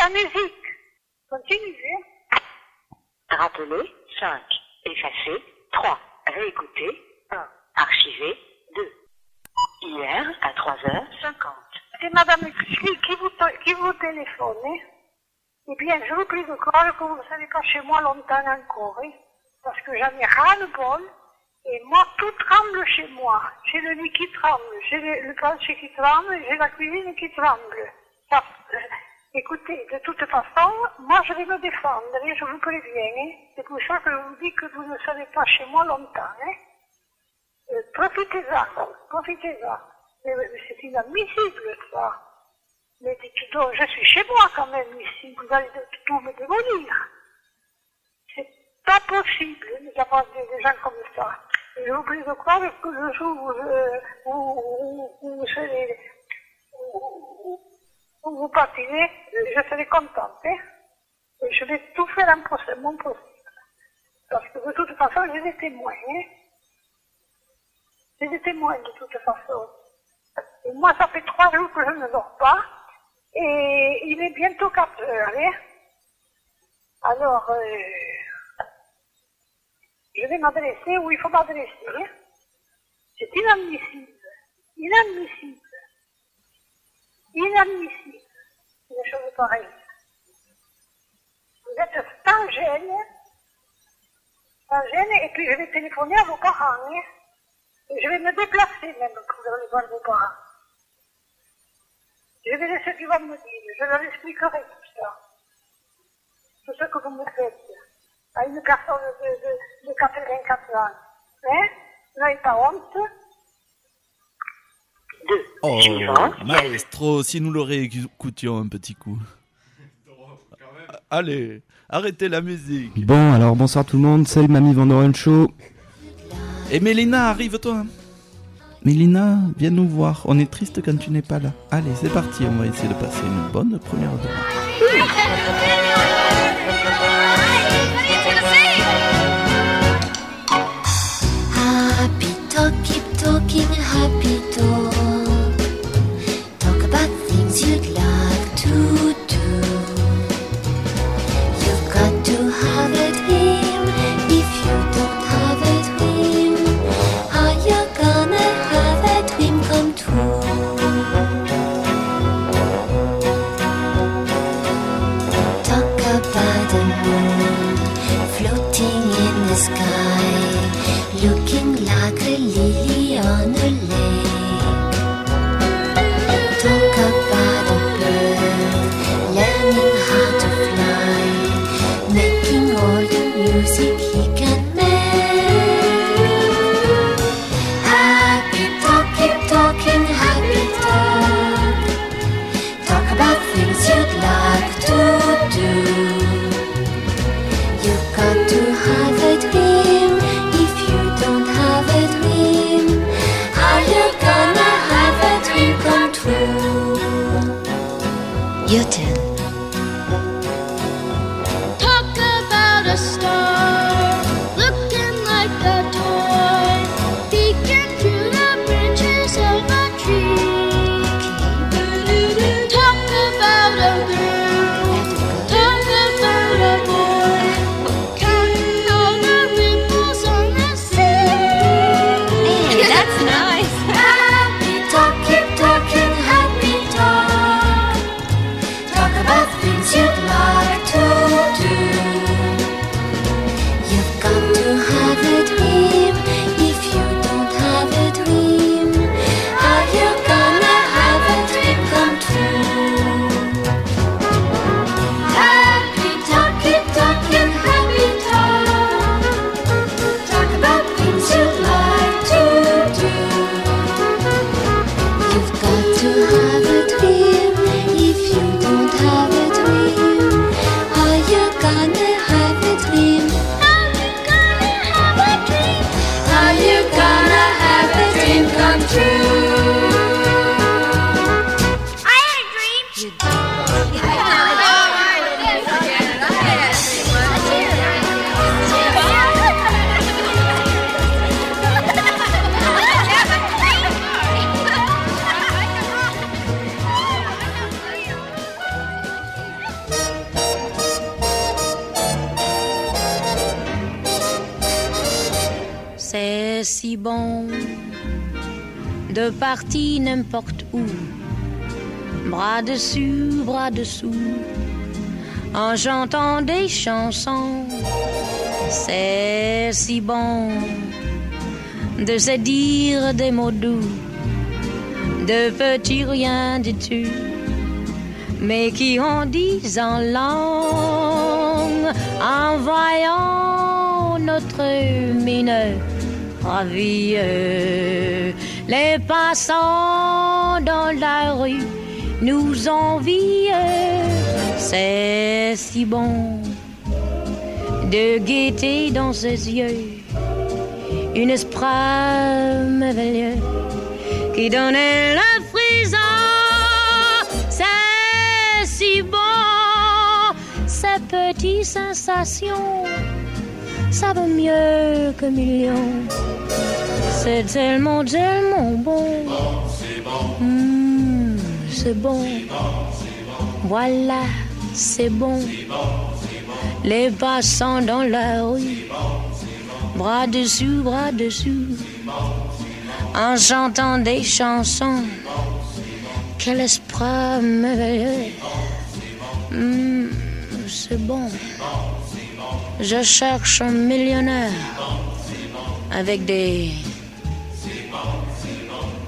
la musique. Continuez. Rappeler 5. Effacer 3. Réécouter 1. Archiver 2. Hier à 3h50. C'est Madame qui, qui vous, qui vous téléphone. hein. Eh bien, je vous prie de croire que vous ne serez pas chez moi longtemps encore. hein, parce que j'en ai ras le bol. Et moi, tout tremble chez moi. J'ai le lit qui tremble, j'ai le, le plancher qui tremble, j'ai la cuisine qui tremble. Ça, euh, écoutez, de toute façon, moi je vais me défendre, et je vous préviens. hein. C'est pour ça que je vous dis que vous ne serez pas chez moi longtemps. Hein. Euh, profitez-en, profitez-en. Mais, c'est inadmissible, ça. Mais dites donc, je suis chez moi quand même ici, vous allez tout me démolir. C'est pas possible d'avoir des, gens comme ça. Et je vous prie de croire que le jour où, vous serez, vous partirez, euh, je serai contente. hein. Et je vais tout faire en possi- mon possible. Parce que de toute façon, j'ai des témoins. hein. J'ai des témoins de toute façon. Moi, ça fait trois jours que je ne dors pas. Et il est bientôt 4 heures. Hein. Alors, euh, je vais m'adresser où il faut m'adresser. hein. C'est inadmissible. Inadmissible. Inadmissible. Des choses pareilles. Vous êtes sans gêne. Sans gêne. Et puis je vais téléphoner à vos parents. hein. Et je vais me déplacer même pour aller voir vos parents. Je verrai ce qu'ils vont me dire. Je leur expliquerai tout ça. Tout ce que vous me faites. À une personne de, de, de 84 ans. Hein? Vous n'avez pas honte? 2. Oh, Suivant. maestro, si nous le réécoutions un petit coup. Allez, arrêtez la musique. Bon, alors bonsoir tout le monde, c'est le Mamie Vandoren Show. Et Mélina, arrive-toi. Mélina, viens nous voir. On est triste quand tu n'es pas là. Allez, c'est parti. On va essayer de passer une bonne première heure. Happy talk, keep talking, happy talk. En chantant des chansons. C'est si bon de se dire des mots doux, de petits rien du tout, mais qui en disent en langue, en voyant notre mine ravie. Les passants dans la rue nous envient, c'est si bon de gaieté dans ses yeux, une esprit merveilleux qui donnait le frisson. C'est si bon, ces petites sensations, ça vaut mieux que millions. C'est tellement, tellement bon. Mmh, c'est bon. Voilà, c'est bon. Les passants dans la rue, bras dessus, bras dessous, en chantant des chansons. Quel esprit merveilleux. Mmh, c'est bon. Je cherche un millionnaire avec des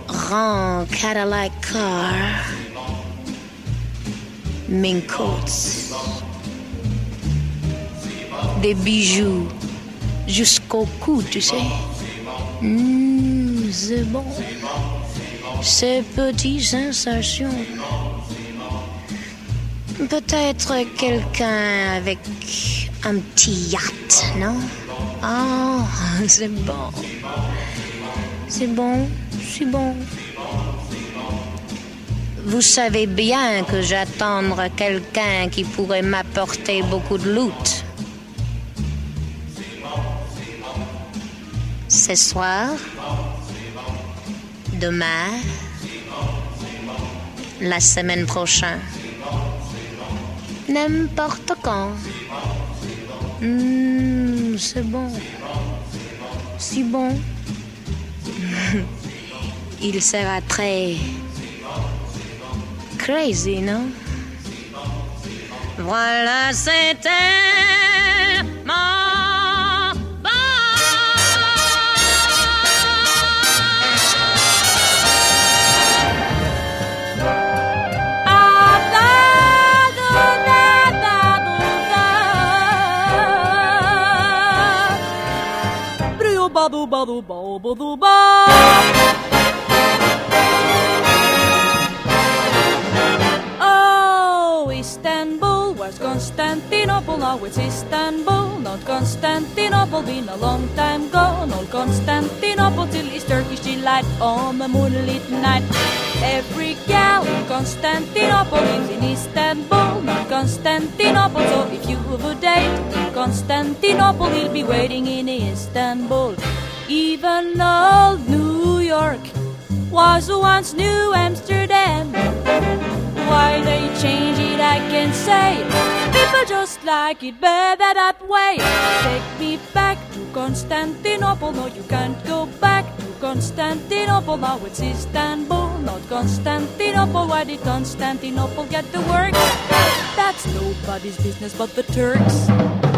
grands Cadillac cars, mink coats, des bijoux jusqu'au cou, tu sais. Mmh, c'est bon. Ces petites sensations. Peut-être quelqu'un avec un petit yacht, non? Oh, c'est bon. C'est bon, c'est bon. Vous savez bien que j'attends quelqu'un qui pourrait m'apporter beaucoup de loot. Ce soir, demain, la semaine prochaine, n'importe quand. Mmh, c'est bon. Si bon. Il sera très crazy, non? Voilà, c'était bado do balbo do bar. Where's Constantinople? Now it's Istanbul, not Constantinople. Been a long time gone, old Constantinople till it's Turkish delight on a moonlit night. Every gal in Constantinople lives in Istanbul, not Constantinople. So if you would date in Constantinople, he'll be waiting in Istanbul. Even old New York was once New Amsterdam. Why they change it, I can't say. People just like it better that way. Take me back to Constantinople. No, you can't go back to Constantinople. Now it's Istanbul, not Constantinople. Why did Constantinople get the work? That's nobody's business but the Turks.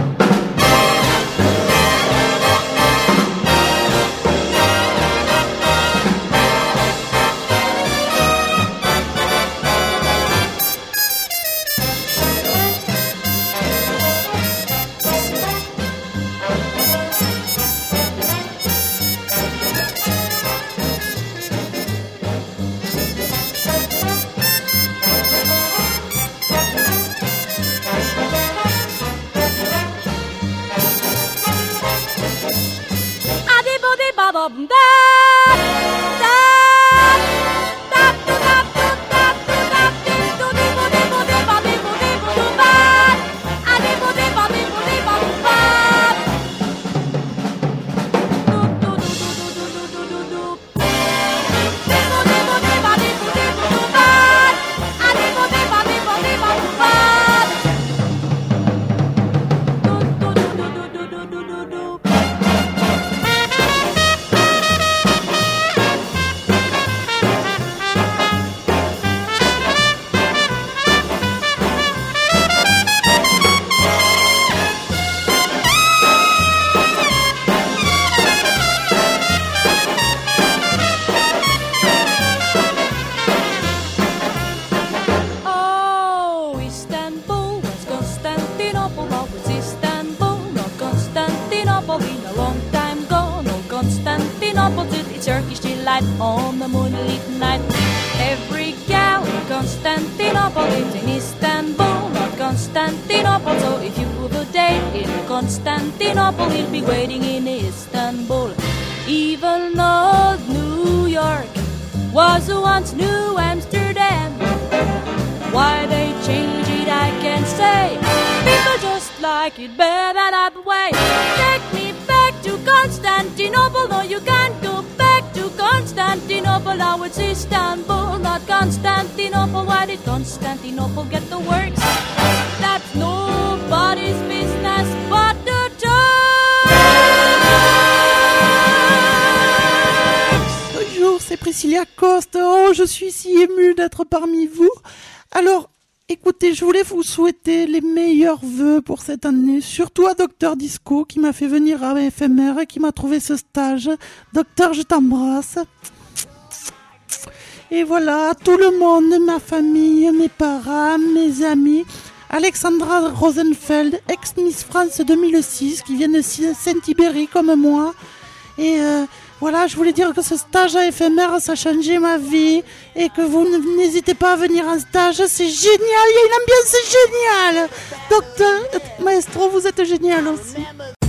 Constantinople, you'll be waiting in Istanbul. Even though New York was once New Amsterdam. Why they change it, I can't say. People just like it better that way. Take me back to Constantinople. No, you can't go back Constantinople. Now it's Istanbul, not Constantinople. Why did Constantinople get the works? That's nobody's business but the Turks. Bonjour, c'est Priscilla Coste. Oh, je suis si émue d'être parmi vous. Alors, écoutez, je voulais vous souhaiter les meilleurs vœux pour cette année, surtout à Docteur Disco qui m'a fait venir à FMR et qui m'a trouvé ce stage. Docteur, je t'embrasse. Et voilà, tout le monde, ma famille, mes parents, mes amis. Alexandra Rosenfeld, ex-Miss France 2006, qui vient de Saint-Ibéry comme moi. Et euh, voilà, je voulais dire que ce stage à éphémère, ça a changé ma vie. Et que vous n'hésitez pas à venir en stage, c'est génial, il y a une ambiance géniale. Docteur, maestro, vous êtes génial aussi.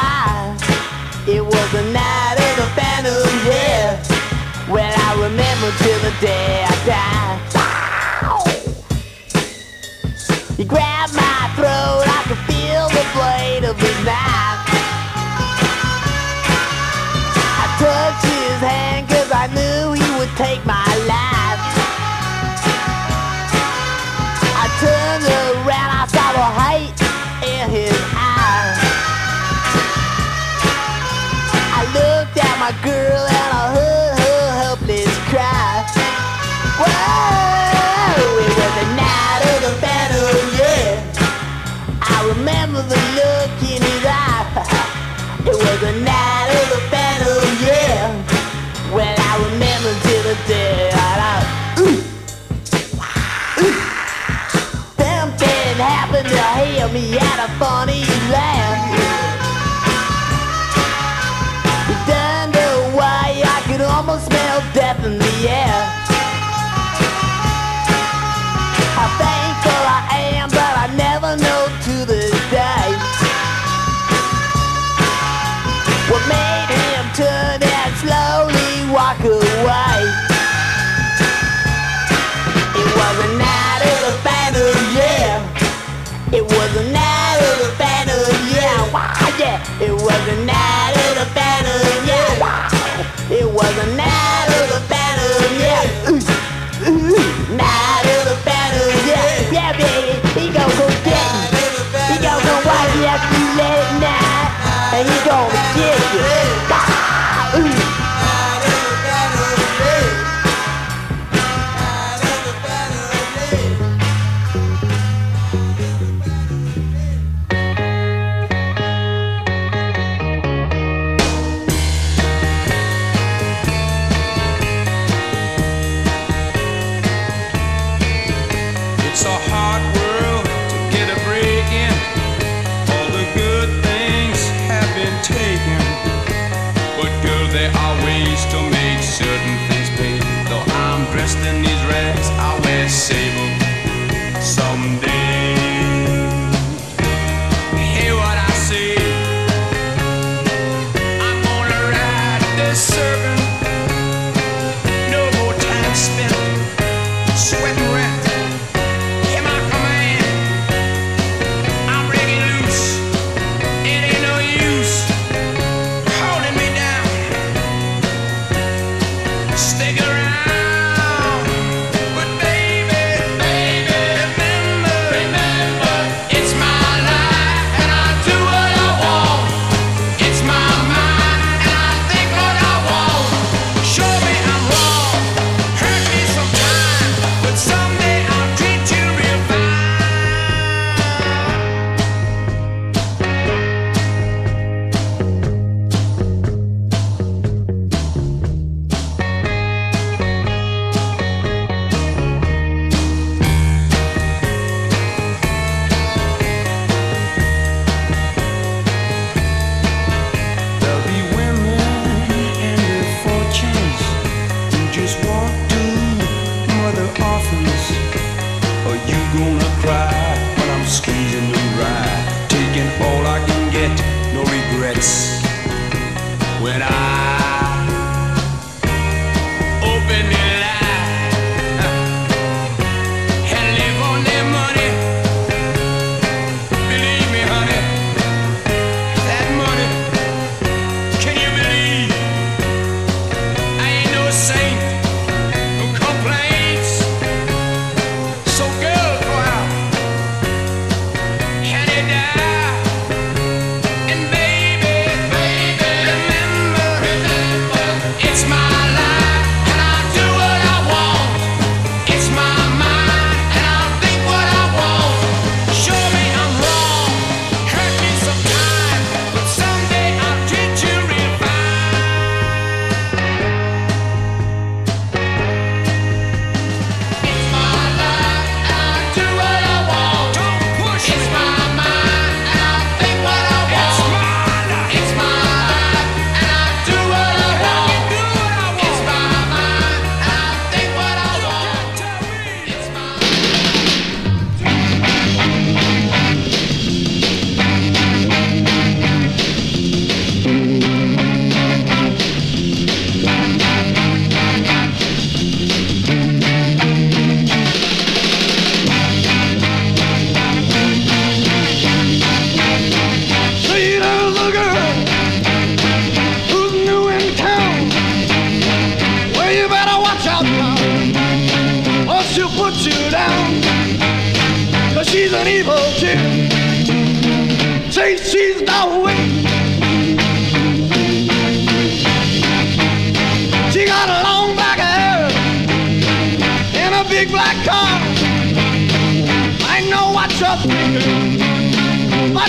In. It was the night of the phantom, yeah. Well, I remember till the day I die. He grabbed my throat,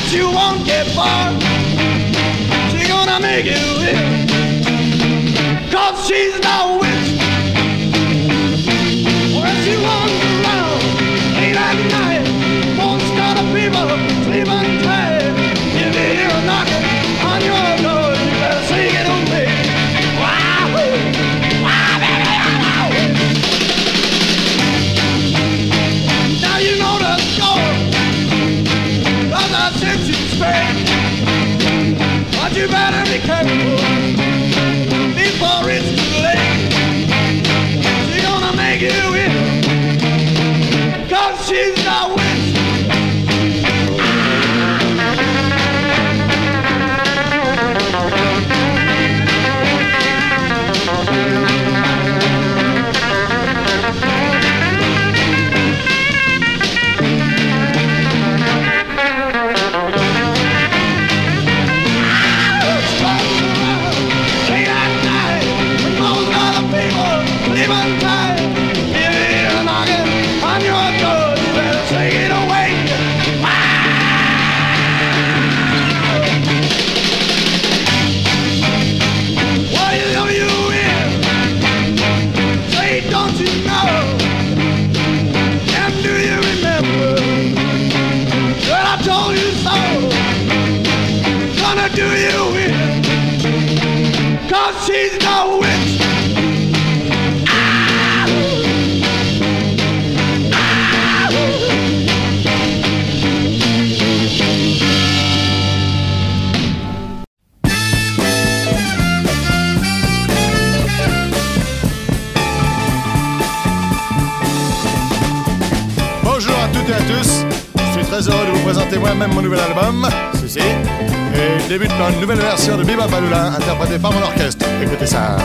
but you won't get far. She's gonna make you live, cause she's not with de vous présenter moi-même mon nouvel album. Si, si. Et débute de une nouvelle version de Biba Baloula, interprétée par mon orchestre. Écoutez ça.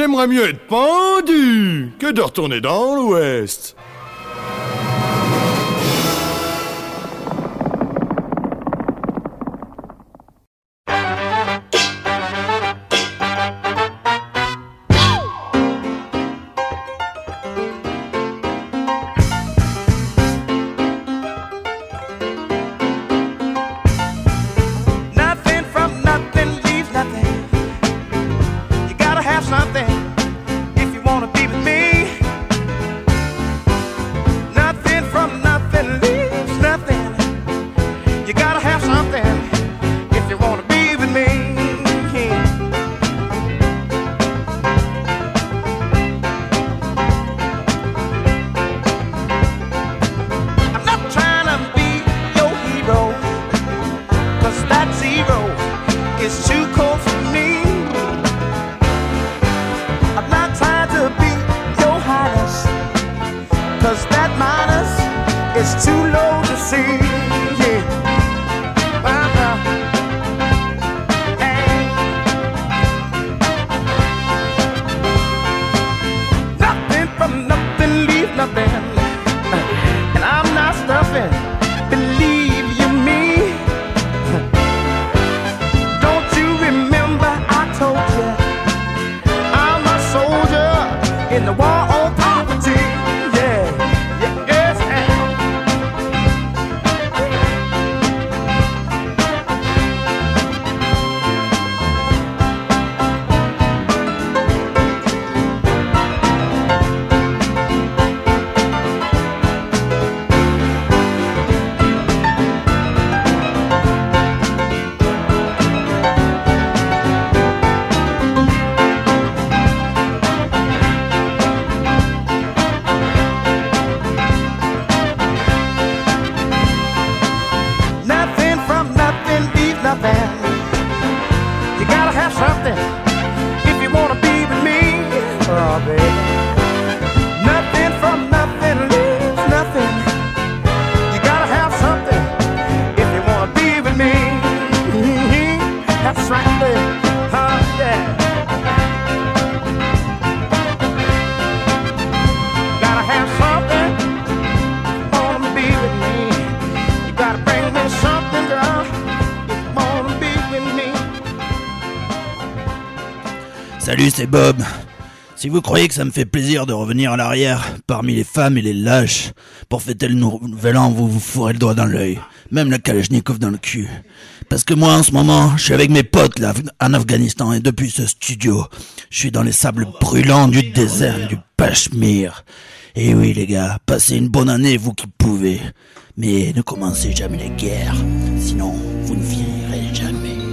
J'aimerais mieux être pendu que de retourner dans l'Ouest. Salut, c'est Bob. Si vous croyez que ça me fait plaisir de revenir à l'arrière, parmi les femmes et les lâches, pour fêter le nouvel an, vous vous fourrez le doigt dans l'œil. Même le Kalachnikov dans le cul. Parce que moi, en ce moment, je suis avec mes potes, là, en Afghanistan, et depuis ce studio, je suis dans les sables brûlants du désert, du Pachmir. Et oui, les gars, passez une bonne année, vous qui pouvez. Mais ne commencez jamais les guerres, sinon vous ne finirez jamais.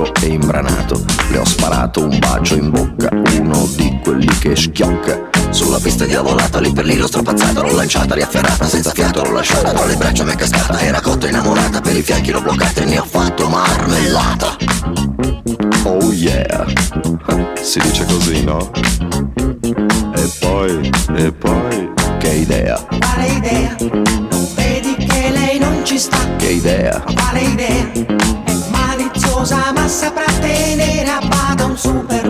Statico e imbranato. Le ho sparato un bacio in bocca, uno di quelli che schiocca. Sulla pista diavolata, lì per lì l'ho strapazzata, l'ho lanciata, riafferrata, senza fiato l'ho lasciata, tra le braccia mi è cascata, era cotta innamorata, per i fianchi l'ho bloccata e ne ho fatto marmellata. Oh yeah, si dice così, no? E poi, e poi, che idea, Quale idea? Non vedi che lei non ci sta? che idea, Quale idea? Maliziosa ma saprà tenere a bada un super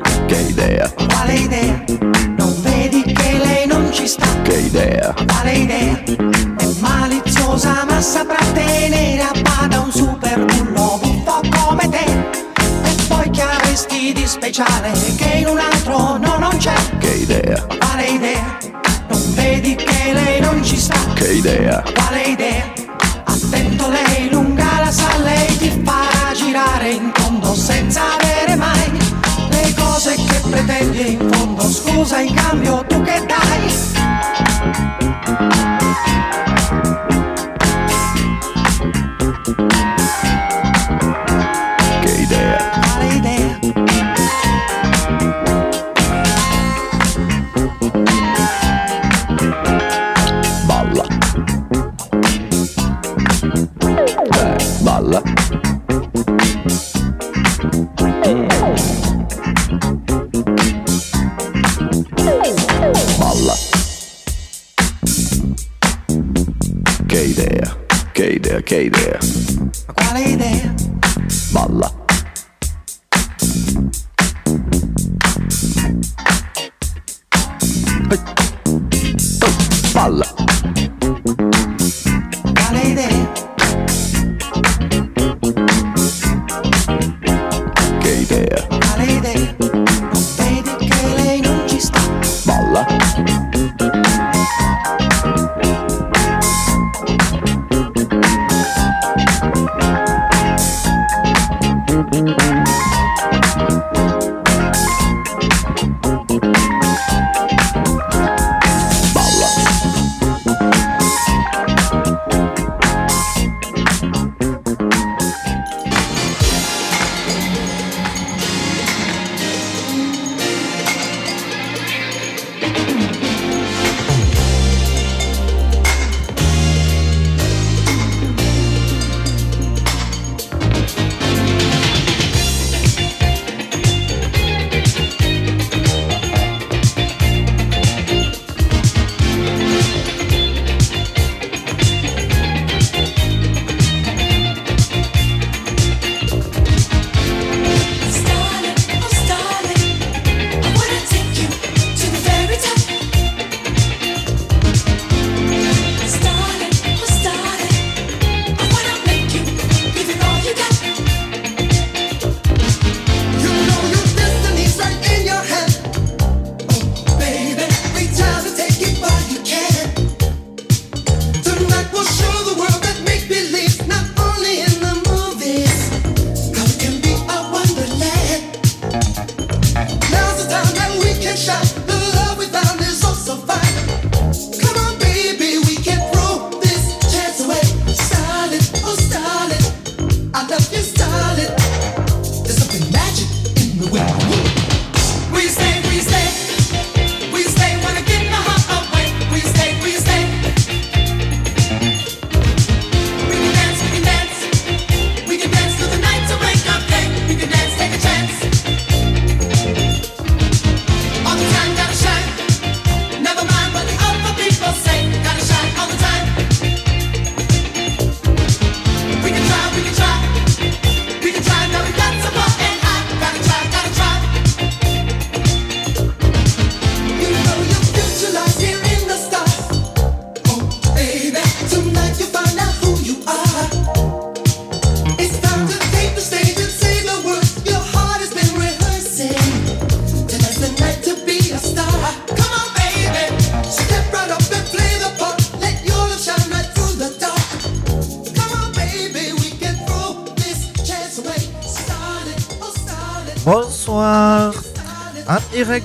che idea, Quale idea? Non vedi che lei non ci sta? Che idea? Quale idea? È maliziosa ma saprà tenere a bada un super bullo buffo come te. E poi che avresti di speciale che in un altro no non c'è? Che idea? Quale idea? Non vedi che lei non ci sta? Che idea? Quale idea? Attento lei lunga la sa, lei ti farà girare in tondo senza avere pretendi in fondo. Scusa in cambio tu che dai? Okay there.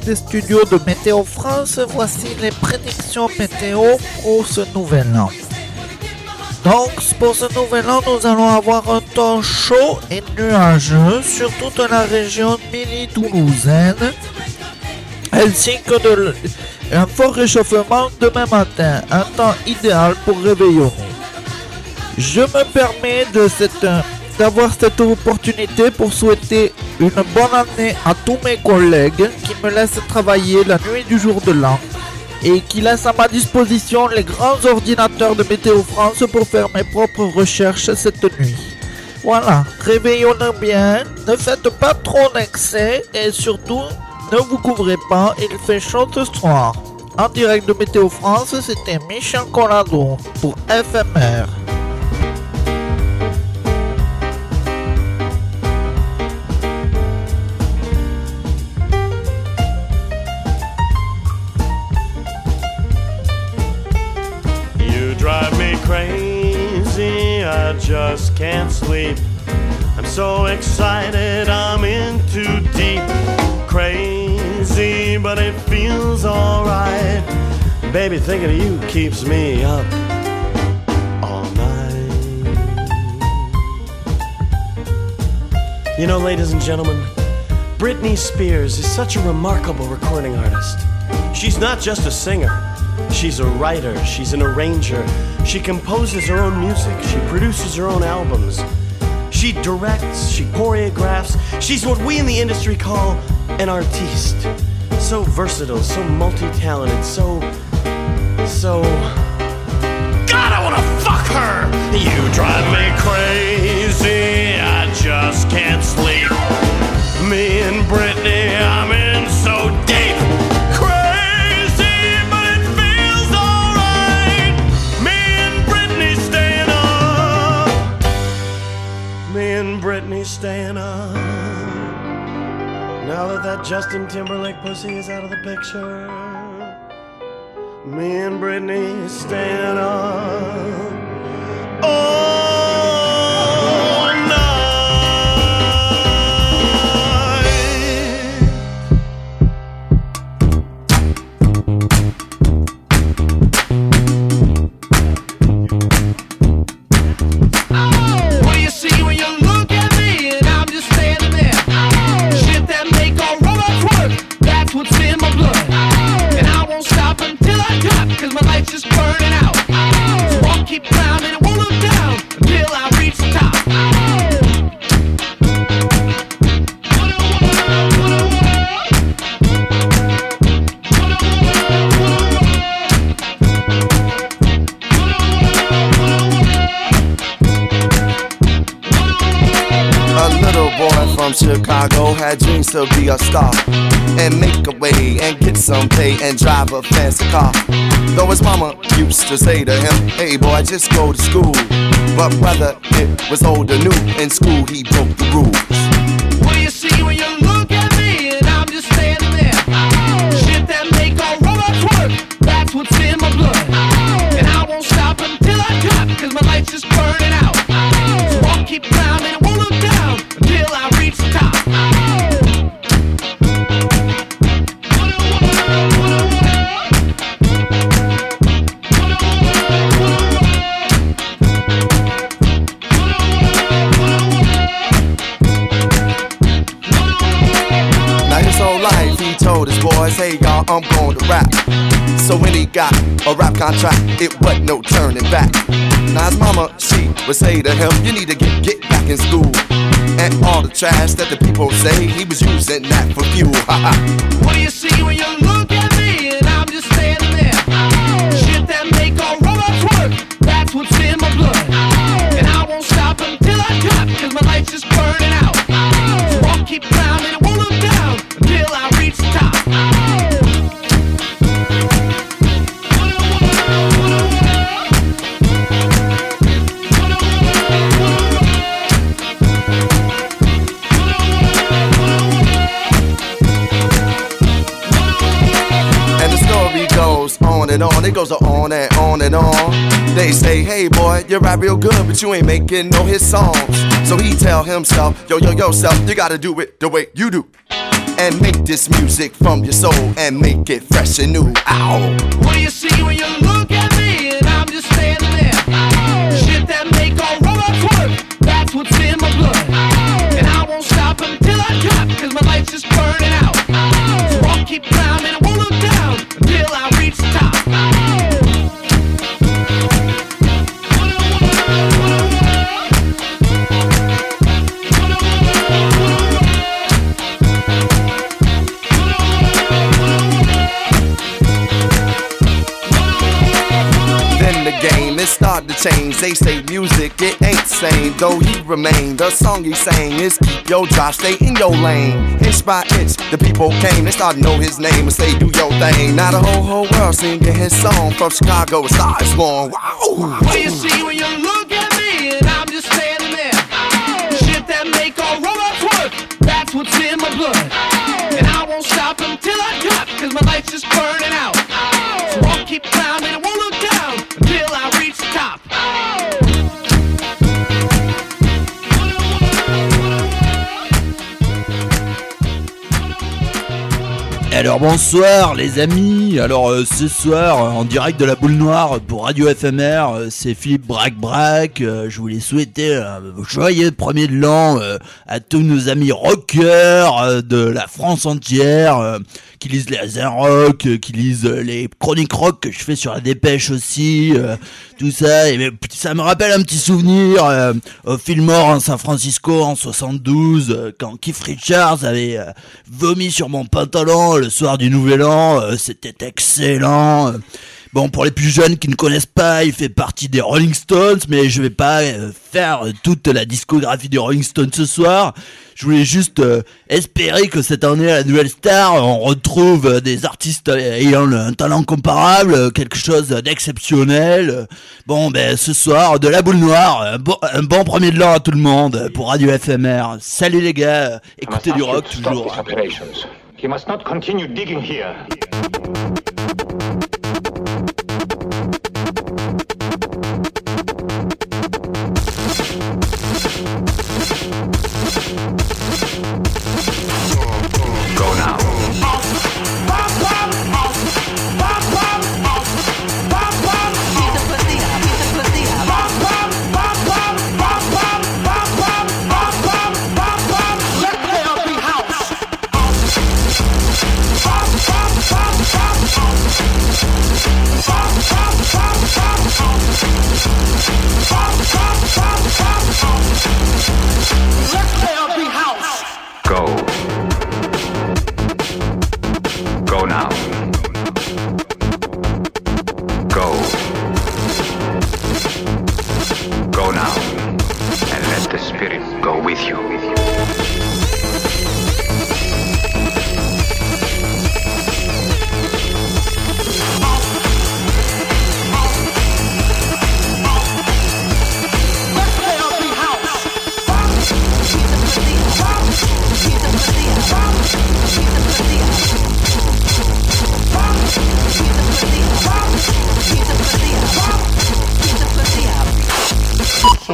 Des studios de Météo France, voici les prédictions météo pour ce nouvel an. Donc, pour ce nouvel an, nous allons avoir un temps chaud et nuageux sur toute la région mini-toulousaine, ainsi que de un fort réchauffement demain matin, un temps idéal pour réveillonner. Je me permets de cette, d'avoir cette opportunité pour souhaiter une bonne année à tous mes collègues qui me laissent travailler la nuit du jour de l'an et qui laissent à ma disposition les grands ordinateurs de Météo France pour faire mes propres recherches cette nuit. Voilà, réveillonnez bien, ne faites pas trop d'excès et surtout Ne vous couvrez pas, il fait chaud ce soir. En direct de Météo France, c'était Michel Colado pour FMR. Baby, thinking of you keeps me up all night. You know, ladies and gentlemen, Britney Spears is such a remarkable recording artist. She's not just a singer. She's a writer, she's an arranger. She composes her own music, she produces her own albums. She directs, she choreographs. She's what we in the industry call an artiste. So versatile, so multi talented, so. So. God, I wanna fuck her! You drive me crazy, I just can't sleep. Me and Brittany, I'm in so deep. Crazy, but it feels alright. Me and Brittany staying up. Me and Brittany staying up. Now that that Justin Timberlake pussy is out of the picture, me and Brittany stand up. All from Chicago had dreams to be a star and make a way and get some pay and drive a fancy car. Though his mama used to say to him, Hey boy, just go to school. But whether it was old or new, in school he broke the rules. What do you see when you look at me and I'm just standing there? Oh. Shit that make all robots work, that's what's in my blood. Oh. And I won't stop until I drop, cause my life's just burning So when he got a rap contract, it wasn't no turning back. Now his mama, she would say to him, you need to get, get back in school. And all the trash that the people say, he was using that for fuel. What do you see when you look at me and I'm just standing there? Oh. Shit that make all robots work, that's what's in my blood. Oh. And I won't stop until I drop, cause my life's just burning out. And on, it goes on and on and on. They say, hey boy, you rap real good, but you ain't making no hit songs. So he tell himself, yo, yo, yo, self, you gotta do it the way you do. And make this music from your soul and make it fresh and new. Ow! What do you see when you look at me and I'm just standing there? Shit that make all robots work, that's what's in my blood. And I won't stop until I drop, cause my life's just burning out. So I'll keep climbing hard to change. They say music, it ain't same. Though he remain, the song he sang is your drop, stay in your lane. Inch by inch, the people came, they started to know his name and say, do your thing. Now the whole, whole world singing his song from Chicago, it's stars born. Wow. What do you see when you look at me and I'm just standing there? Shit that make all robots work, that's what's in my blood. And I won't stop until I cut, cause my life's just burning out. Alors bonsoir les amis, alors euh, ce soir en direct de la boule noire pour Radio FMR, euh, c'est Philippe Brac Brac, euh, je voulais souhaiter un joyeux premier de l'an à tous nos amis rockers de la France entière, qui lisent les Rock, qui lisent les chroniques rock que je fais sur la dépêche aussi, tout ça, et ça me rappelle un petit souvenir au Fillmore en San Francisco en 72, euh, quand Keith Richards avait vomi sur mon pantalon le soir du Nouvel An, euh, c'était excellent. Bon, pour les plus jeunes qui ne connaissent pas, il fait partie des Rolling Stones, mais je vais pas euh, faire toute la discographie des Rolling Stones ce soir. Je voulais juste euh, espérer que cette année à la Nouvelle Star, on retrouve des artistes ayant un talent comparable, quelque chose d'exceptionnel. Bon, ben ce soir, de la boule noire, un bon, un bon premier de l'an à tout le monde pour Radio FMR. Salut les gars, écoutez du rock toujours. He must not continue digging here.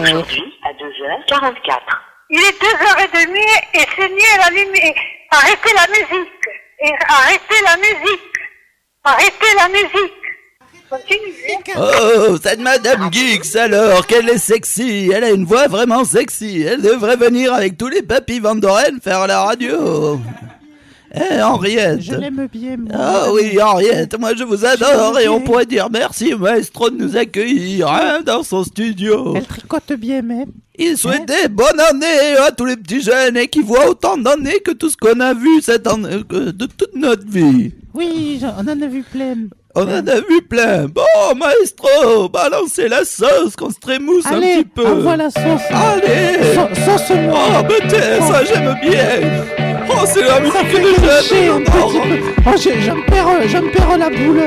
Aujourd'hui à 2h44. Il est 2h30 et saignez la lumière. Arrêtez la musique. Et arrêtez la musique. Arrêtez la musique. Oh, cette Madame Geeks alors, qu'elle est sexy, elle a une voix vraiment sexy, elle devrait venir avec tous les papis Van Doren faire la radio. Eh, Henriette. Je l'aime bien, moi. Ah oui, Henriette, moi je vous adore et on pourrait dire merci Maestro de nous accueillir hein, dans son studio. Elle tricote bien même. Il souhaitait bonne année à tous les petits jeunes et qui voient autant d'années que tout ce qu'on a vu cette année, de toute notre vie. Oui, on en a vu plein. On en a vu plein. Bon, maestro, balancez la sauce qu'on se trémousse un Allez, petit peu. envoie la sauce. Allez. Sau- sauce-moi. Oh, mais ça j'aime bien. Oh, c'est la musique de peu. Oh, j'ai- j'en perds, j'en perds la boule.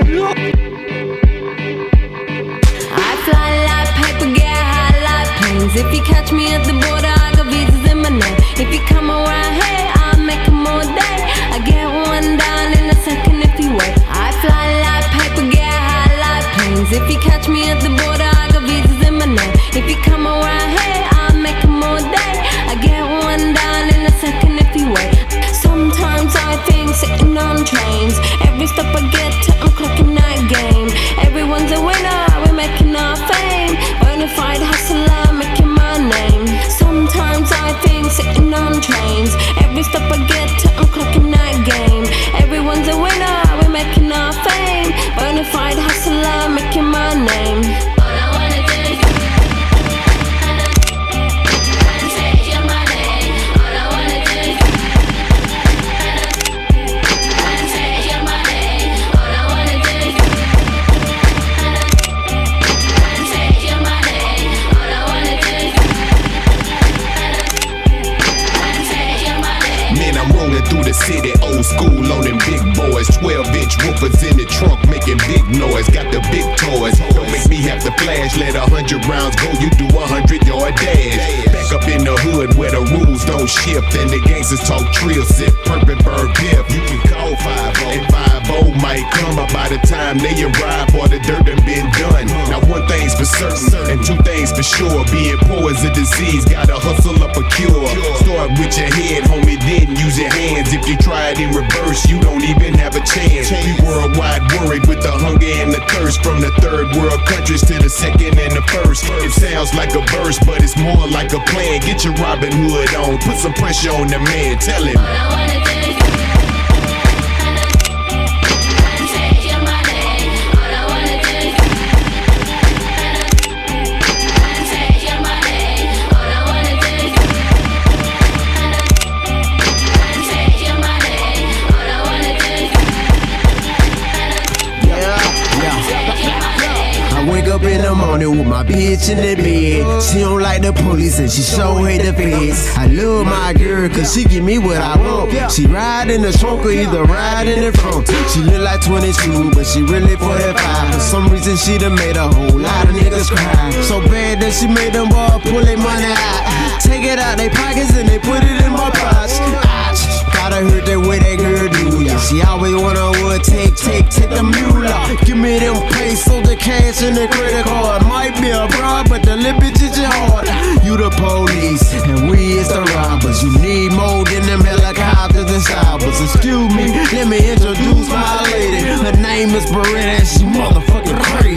I fly like paper, get high like planes. If you catch me at the border, I got visas in my name. If you come around here, I'll make 'em all day. I get one down in a second if you wait. I fly like paper, get high like planes. If you catch me at the school on them big boys. 12 inch woofers in the trunk making big noise. Got the big toys. Don't make me have to flash. Let a hundred rounds go. You do a hundred yard dash. Back up in the hood where the rules don't shift. And the gangsters talk trill, sip, purple bird dip. You can call 5 5 might come up by the time they arrive all the dirt done been done. Now one thing's for certain and two things for sure. Being poor is a disease, gotta hustle up a cure. Start with your head, homie, then use your hands. If you try it in reverse, you don't even have a chance. We worldwide worried with the hunger and the thirst from the third world countries to the second and the first. It sounds like a verse, but it's more like a plan. Get your Robin Hood on, put some pressure on the man. Tell him. In the morning with my bitch in the bed. She don't like the police and she so hate the feds. I love my girl cause she give me what I want. She ride in the trunk or either ride in the front. She look like 22, but she really 45. For some reason she done made a whole lot of niggas cry. So bad that she made them all pull their money out. Take it out they pockets and they put it in my pots. Gotta hurt that way that girl do ya. She always wanna would take, take, take the mule. Give me them pesos, the cash, and the credit card. Might be a broad, but the lip bitch is your heart. You the police, and we is the robbers. You need more than them helicopters and stoppers. Excuse me, let me introduce my lady. Her name is Beretta, and she motherfucking crazy.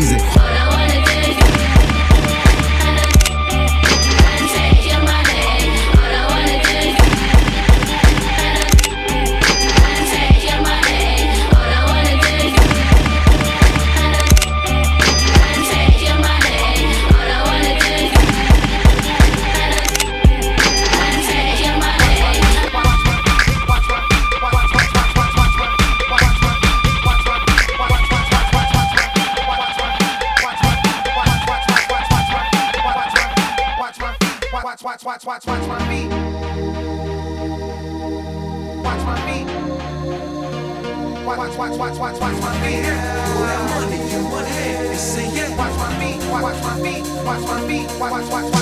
Watch, watch, watch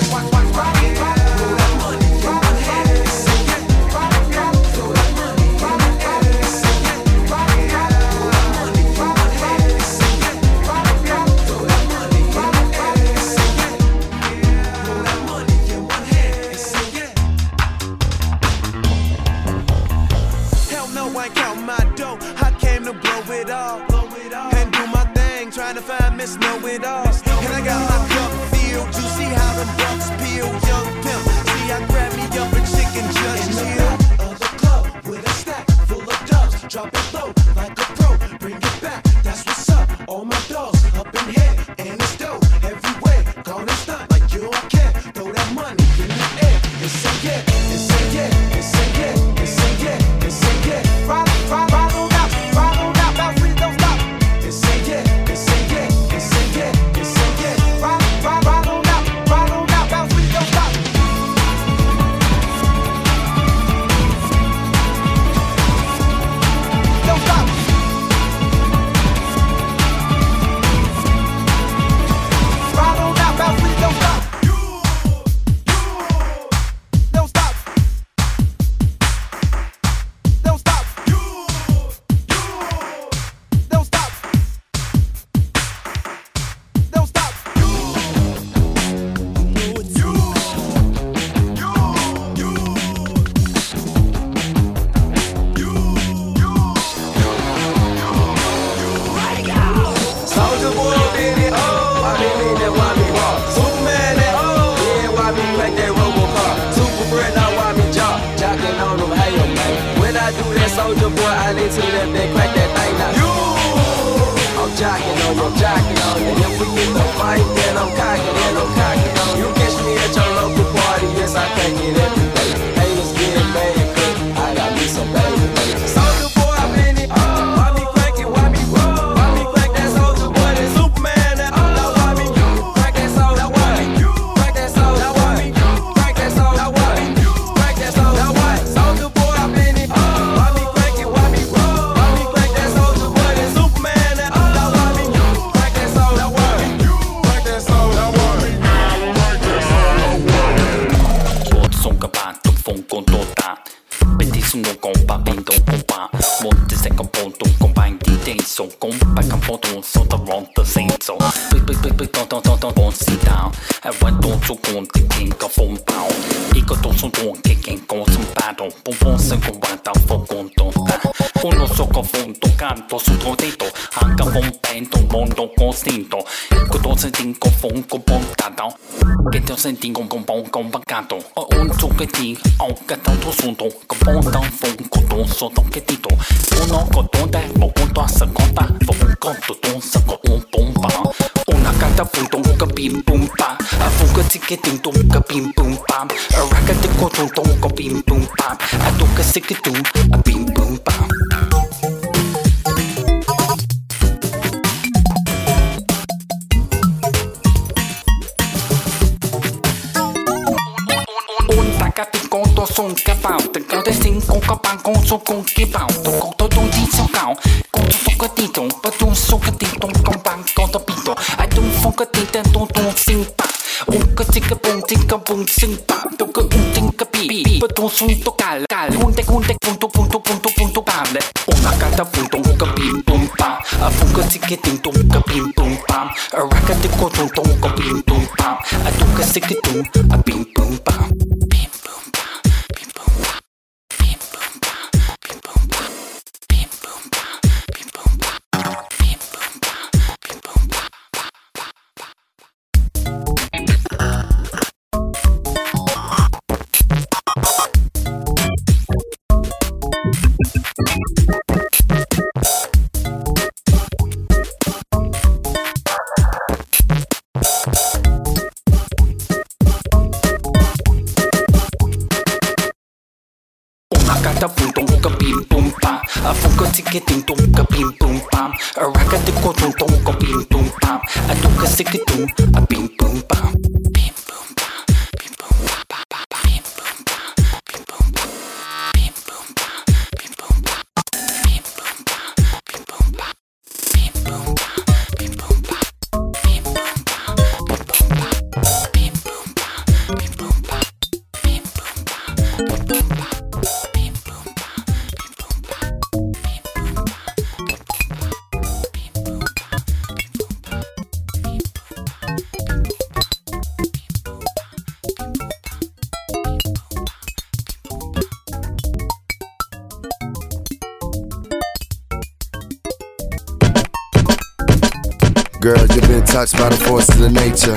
touched by the forces of nature.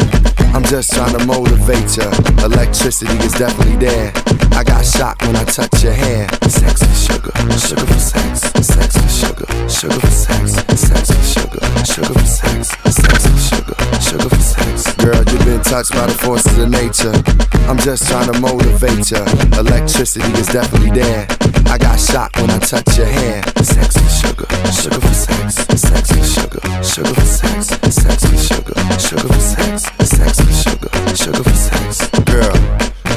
I'm just trying to motivate ya. Electricity is definitely there. I got shocked when I touch your hair. Sex for sugar, sugar for sex. Sex for sugar, sugar for sex. Sex for sugar, sugar for sex. Sex for sugar, sugar for sex. Girl, you've been touched by the forces of nature. I'm just trying to motivate ya. Electricity is definitely there. I got shocked when I touch your hair. Sex for sugar, sugar for sex. Sex for sugar, sugar for sugar, for sex. Sex for sugar, sugar for sex. Girl,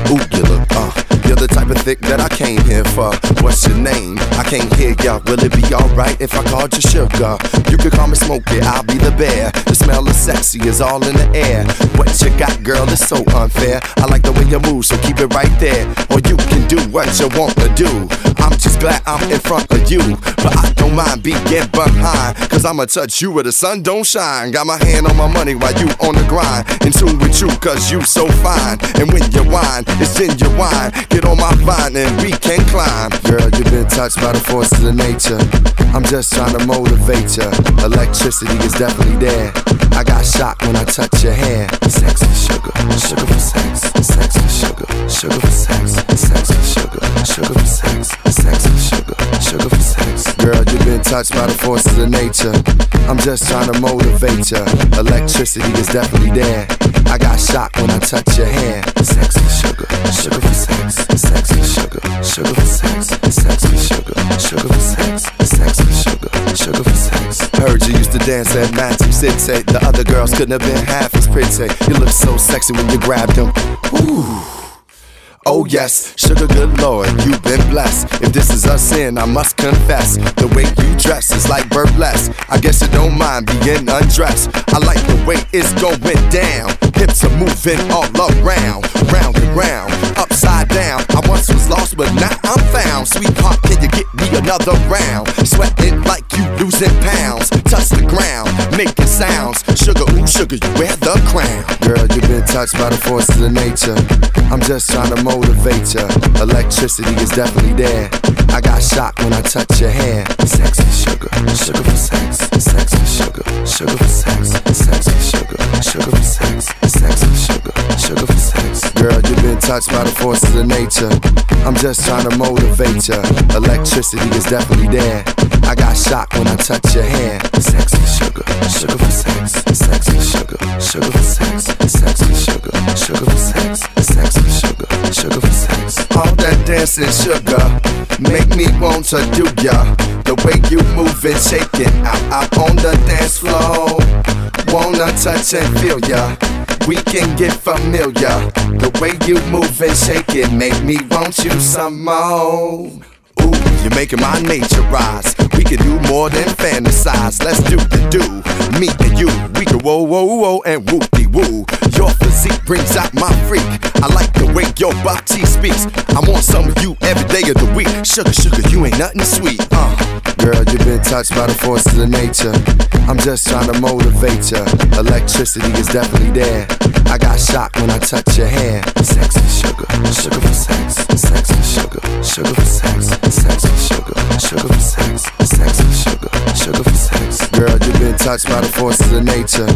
ooh, you look, uh, you're the type of thick that I came here for. What's your name? I can't hear ya. Will it be alright if I called you sugar? You could call me Smokey, I'll be the bear. The smell of sexy is all in the air. What you got, girl, is so unfair. I like the way you move, so keep it right there. Or you can do what you want to do. I'm just glad I'm in front of you. But I don't mind being behind. Cause I'ma touch you where the sun don't shine. Got my hand on my money while you on the grind. In tune with you, cause you so fine. And when you whine, it's in your wine. Get on my vine and we can climb. Girl, you've been touched by the forces of nature. I'm just trying to motivate ya. Electricity is definitely there. I got shocked when I touch your hair. Sex for sugar, sugar for sex. Sex for sugar, sugar for sex. Sex for sugar, sugar for sex. Been touched by the forces of nature. I'm just trying to motivate ya. Electricity is definitely there. I got shocked when I touch your hair. Sex for sugar, sugar for sex. Sex for sugar, sugar for sex. Sex for sugar, sugar for sex. Sex for sugar, sugar for sex. Heard you used to dance at Matthew City. The other girls couldn't have been half as pretty. You look so sexy when you grabbed them. Ooh. Oh yes, sugar good lord, you've been blessed. If this is a sin, I must confess. The way you dress is like burlesque. I guess you don't mind being undressed. I like the way it's going down. Hips are moving all around, round and round, upside down. I once was lost, but now I'm found. Sweetheart, can you get me another round? Sweating like you losing pounds, touch the ground, making sounds. Sugar, ooh, sugar, you wear the crown. Girl, you've been touched by the forces of nature. I'm just trying to motivate ya. Electricity is definitely there. I got shocked when I touch your hair. Sexy sugar, sugar for sex. Sexy sugar, sugar for sex. Sexy sugar, sugar for sex. Sexy sugar, sugar for sex. Girl, you've been touched by the forces of nature. I'm just trying to motivate ya. Electricity is definitely there. I got shocked when I touch your hair. Sexy sugar, sugar for sex. Sexy sugar, sugar for sex. Sexy sugar, sugar for sex. Sexy sugar, sugar for sex. All that dancing sugar make me want to do ya. The way you move and shake it out, out on the dance floor. Wanna touch and feel ya. We can get familiar. The way you move and shake it make me want you some more. Ooh, you're making my nature rise. We can do more than fantasize. Let's do the do. Me and you, whoa, whoa, whoa, and whoop de woo. Your physique brings out my freak. I like the way your body speaks. I want some of you every day of the week. Sugar, sugar, you ain't nothing sweet. Uh. Girl, you've been touched by the force of the nature. I'm just trying to motivate ya. Electricity is definitely there. I got shocked when I touch your hair. Sexy sugar, sugar for sex. Sexy sugar, sugar for sex. Sexy sugar, sugar for sex. Sexy sugar, sugar for sex. Girl, you've been touched by the forces of nature.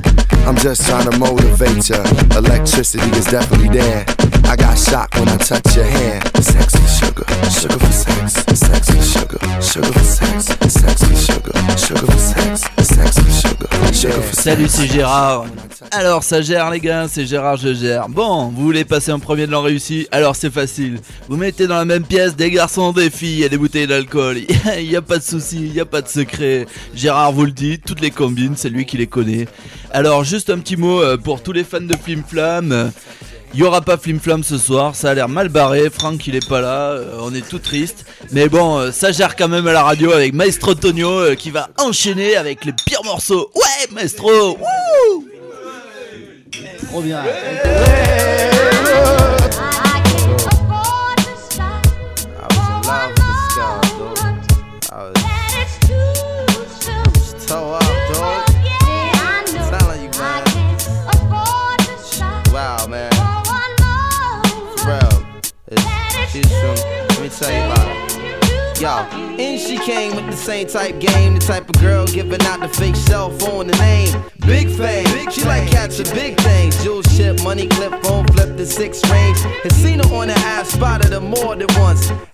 I'm just trying to motivate ya. Electricity is definitely there. I got shocked when I touch your hair. Sexy sugar, sugar for sex. Sexy sugar, sugar for sex. Sexy sugar, sugar for sex. Sexy sugar, sugar for sex. Salut, c'est Gérard. Alors, ça gère, les gars, c'est Gérard, je gère. Bon, vous voulez passer en premier de l'an réussi? Alors, c'est facile. Vous mettez dans la même pièce des garçons, des filles et des bouteilles d'alcool. Il n'y a pas de souci, il n'y a pas de secret. Gérard vous le dit, toutes les combines, c'est lui qui les connaît. Alors, juste un petit mot euh, pour tous les fans de Flim Flam. Il y aura pas Flim Flam ce soir, ça a l'air mal barré. Franck il est pas là, euh, on est tout triste. Mais bon, euh, ça gère quand même à la radio avec Maestro Tonio euh, qui va enchaîner avec les pires morceaux. Ouais, Maestro Wouh Trop bien. Wow, man. Bro, it's, she's from. Let me tell you about. Yo, and she came with the same type game, the type of girl giving out the fake cell phone, the name. Big fame, she like catching big things. Jewel ship, money clip, phone flip the six range. Had seen her on the ass, spotted her more than once.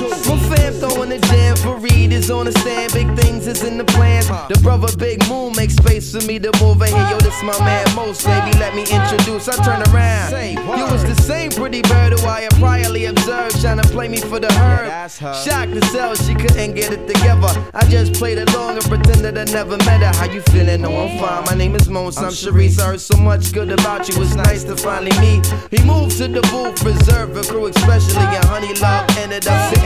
My fam throwing the jam for Reed is on the stand. Big things is in the plans. The brother Big Moon makes space for me to move in here. Yo, this my man Most. Baby, let me introduce. I turn around. You was the same pretty bird who I had priorly observed. Trying to play me for the herd. Shocked to sell, she couldn't get it together. I just played along and pretended I never met her. How you feeling? No, I'm fine. My name is Mons. I'm Sharice. I heard so much good about you. It's nice to finally meet. He moved to the booth, preserve a crew, especially and Honey Love ended up sitting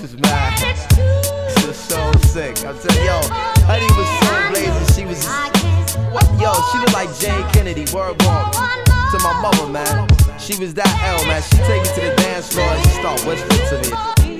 This is mad. This is so sick. I'm telling yo, Honey was so blazing. She was, what? Yo, she looked like Jane Kennedy. Word walk to my mother, man. She was that L, man. She take me to the dance floor and she start whispering to me.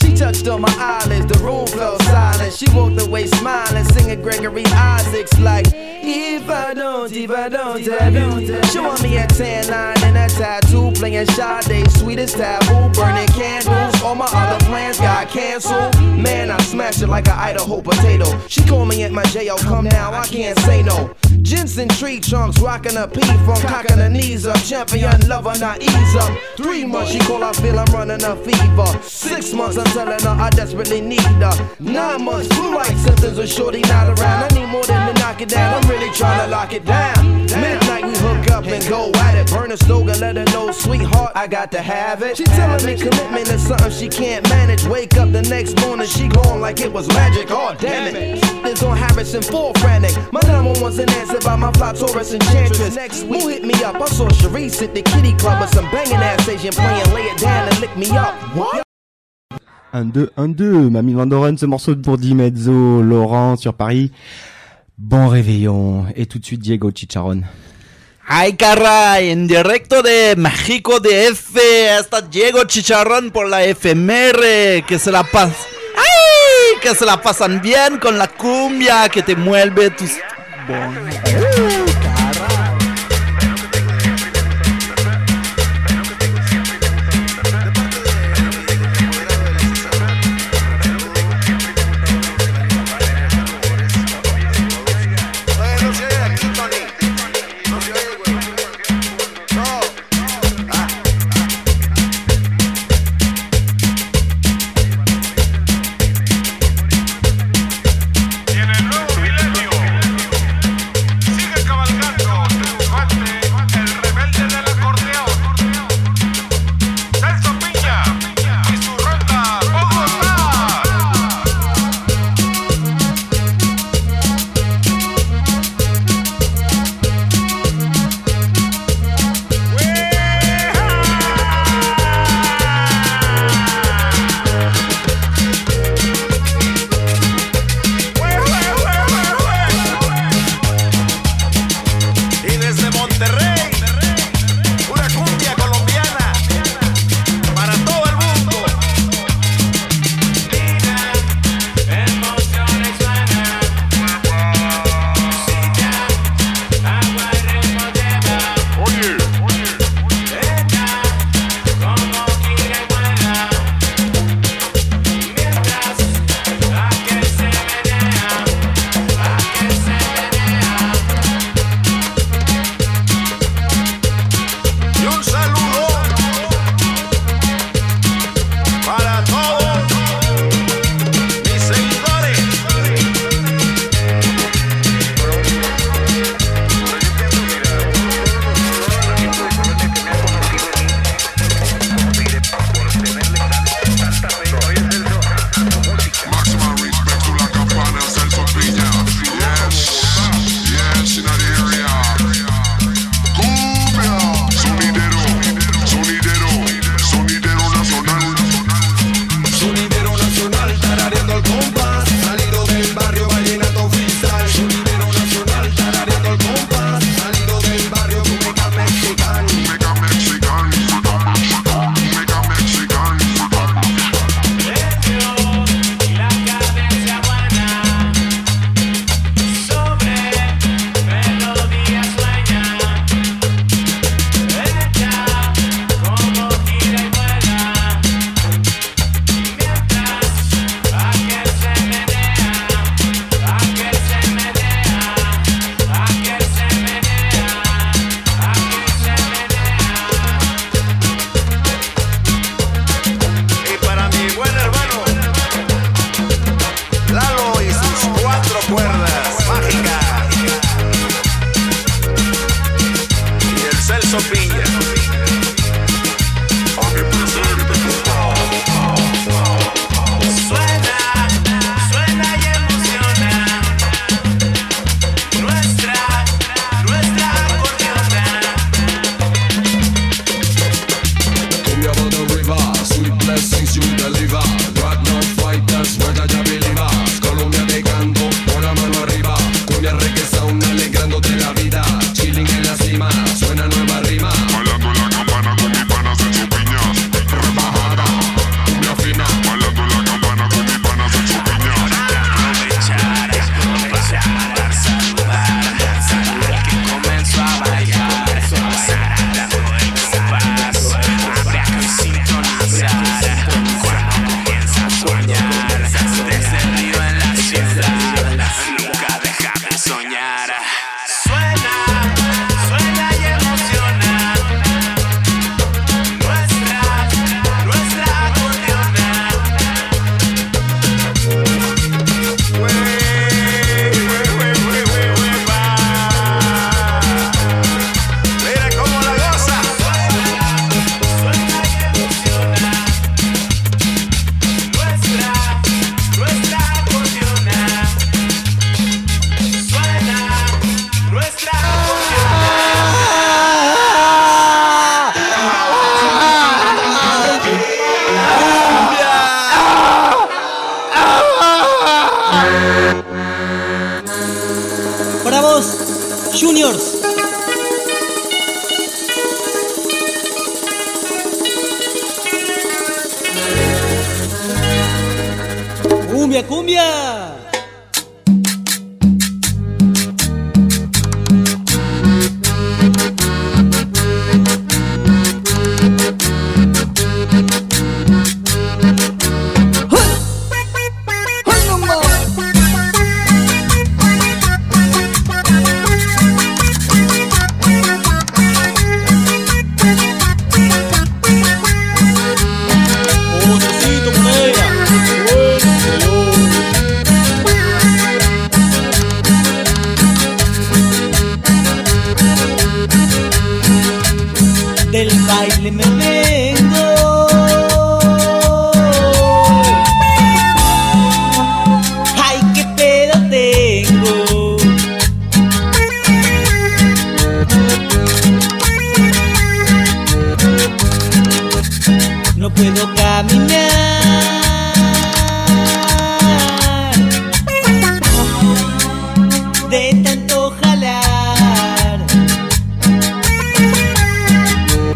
Touched on my eyelids, the room fell silent. She walked away smiling, singing Gregory Isaacs like, If I don't, if I don't, if I don't. Showing me a tan line and a tattoo, playing Sade, sweetest taboo, burning candles. All my other plans got canceled. Man, I smashed it like an Idaho potato. She call me at my jail, come now, I can't say no. Jensen tree trunks, rocking a P from cocking her knees up. Champion lover, not ease up. Three months, she call, I feel I'm running a fever. Six months, I'm telling her I desperately need her. Nine months, flu like symptoms with shorty not around. I need more than to knock it down, I'm really trying to lock it down. Midnight, we hook up and go at it. Burn a slogan, let her know, sweetheart, I got to have it. She telling me commitment is something she can't manage. Wake up the next morning, she gone like it was magic. Oh, damn it. It's on Harrison, full frantic. My number one's an answer by my fly Taurus enchantress. Next week, who hit me up? I saw Sharice at the kitty club with some banging ass Asian playing Lay It Down and Lick Me Up. What? 1, 2, 1, 2. Mamie Vandoren, ce morceau pour Di Mezzo, Laurent sur Paris. Bon réveillon. Et tout de suite, Diego Chicharon. Ay caray, en directo de México DF, hasta Diego Chicharrón por la FMR, que se la pasan, ay, que se la pasan bien con la cumbia que te mueve tus...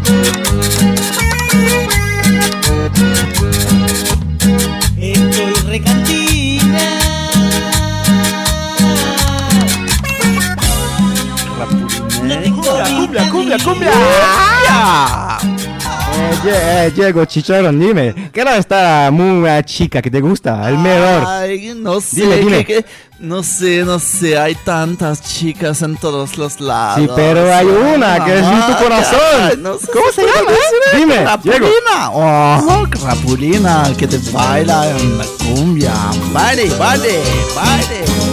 Thank you. Diego eh, Chicharrón, dime, ¿qué era esta muda chica que te gusta? El mejor. Ay, no sé. Dime, dime. No sé, no sé. Hay tantas chicas en todos los lados. Sí, pero hay una que es en tu corazón. ¿Cómo se llama? Dime, Rapulina. Oh, Rapulina, que te baila en la cumbia. Vale, vale, vale.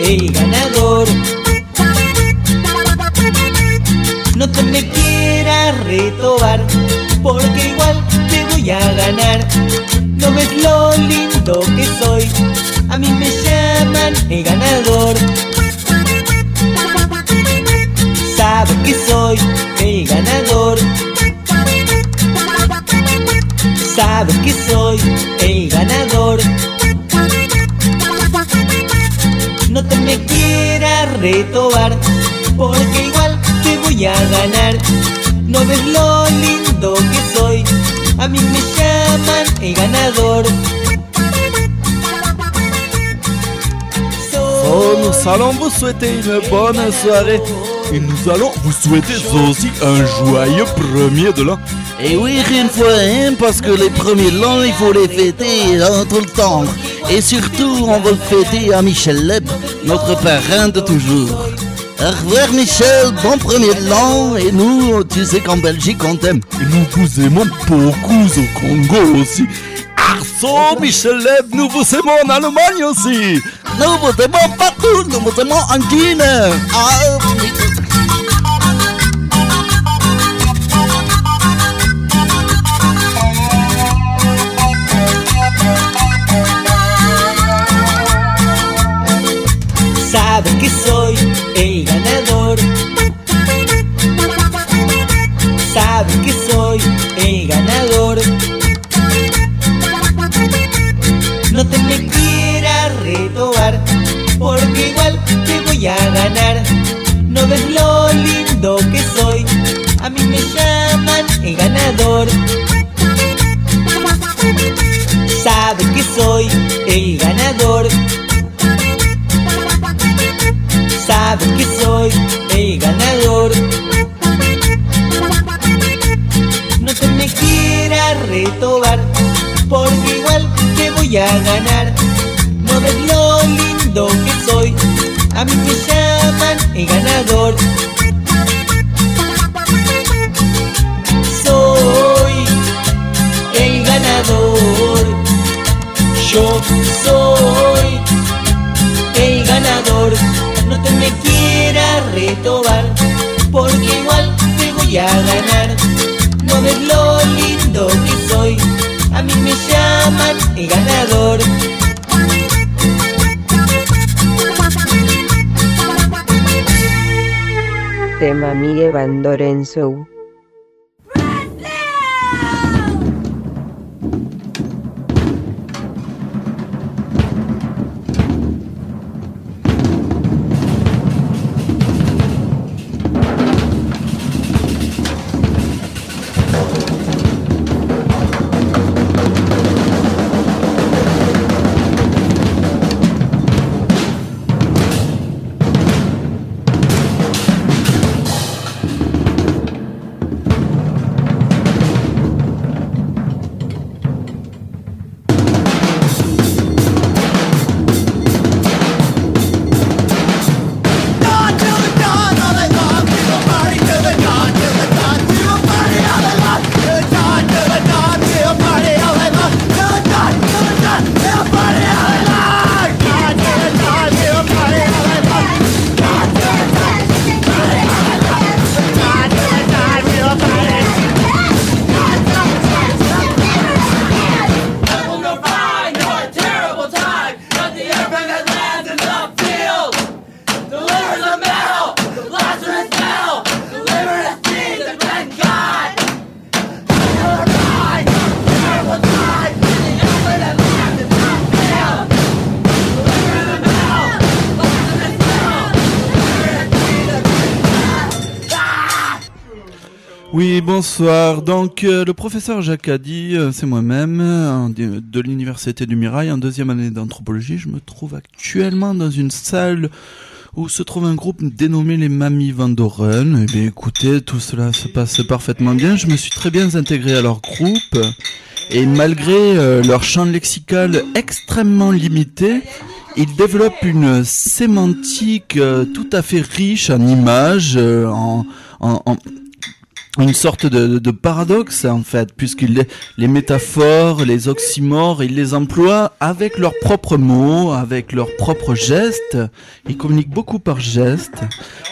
el ganador. No te me quieras retobar, porque igual te voy a ganar. No ves lo lindo que soy, a mí me llaman el ganador. Sabes que soy el ganador. Sabes que soy el ganador. No te me quieras retobar, porque igual te voy a ganar. No ves lo lindo que soy, a mí me llaman el ganador. Oh, nous allons vous souhaiter une bonne soirée. Et nous allons vous souhaiter aussi un joyeux premier de l'an. Et oui, une fois, hein, parce que les premiers de l'an, il faut les fêter hein, tout le temps. Et surtout, on le fêter à Michel Leb, notre parrain de toujours. Au revoir Michel, bon premier de l'an. Et nous, tu sais qu'en Belgique, on t'aime. Et nous vous aimons beaucoup au Congo aussi. Arso, Michel Leb, nous vous aimons en Allemagne aussi. Nous vous aimons partout, nous vous aimons en Guinée. Ah, que soy el ganador. Sabes que soy el ganador. No te me quieras retobar, porque igual te voy a ganar. No ves lo lindo que soy, a mí me llaman el ganador. Sabes que soy el ganador. Soy el ganador. No te me quieras retobar, porque igual te voy a ganar. No ves lo lindo que soy, a mí me llaman el ganador. Soy el ganador. Yo soy porque igual te voy a ganar. No ves lo lindo que soy, a mí me llaman el ganador. Tema Miguel Van bonsoir. Donc, euh, le professeur Jacques Addy, euh, c'est moi-même, de, l'Université du Mirail, en deuxième année d'anthropologie. Je me trouve actuellement dans une salle où se trouve un groupe dénommé les Mamies Van Doren. Eh bien, écoutez, tout cela se passe parfaitement bien. Je me suis très bien intégré à leur groupe. Et malgré euh, leur champ lexical extrêmement limité, ils développent une sémantique tout à fait riche en images, en, en- une sorte de, de paradoxe en fait, puisqu'ils les, les métaphores, les oxymores, ils les emploient avec leurs propres mots, avec leurs propres gestes. Ils communiquent beaucoup par gestes.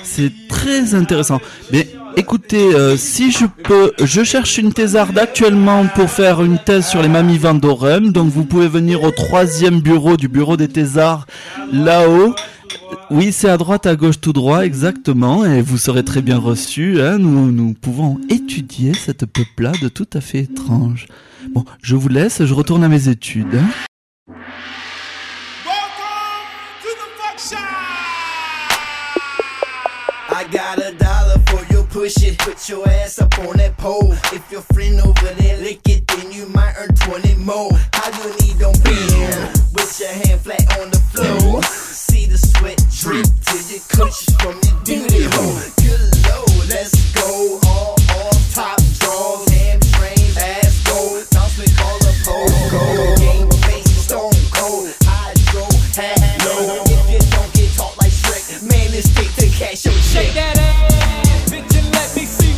C'est très intéressant. Mais écoutez, euh, si je peux, je cherche une thésarde actuellement pour faire une thèse sur les mamies Vandorem. Donc vous pouvez venir au troisième bureau du bureau des thésards là-haut. Oui, c'est à droite, à gauche, tout droit, exactement, et vous serez très bien reçus. Hein. Nous, nous pouvons étudier cette peuplade tout à fait étrange. Bon, je vous laisse, je retourne à mes études. hein. I got push it. Put your ass up on that pole. If your friend over there lick it, then you might earn 20 more. How you need don't be here with your hand flat on the floor. See the sweat drip till you cushion from your duty hole. Good lord, let's go. All off top draws, hamstrings, ass go. Bounce me, call a pole. Go. Game face, stone cold. Hydro, hat low. If you don't get taught like Shrek, man, it's take to cash your check. Shake that ass,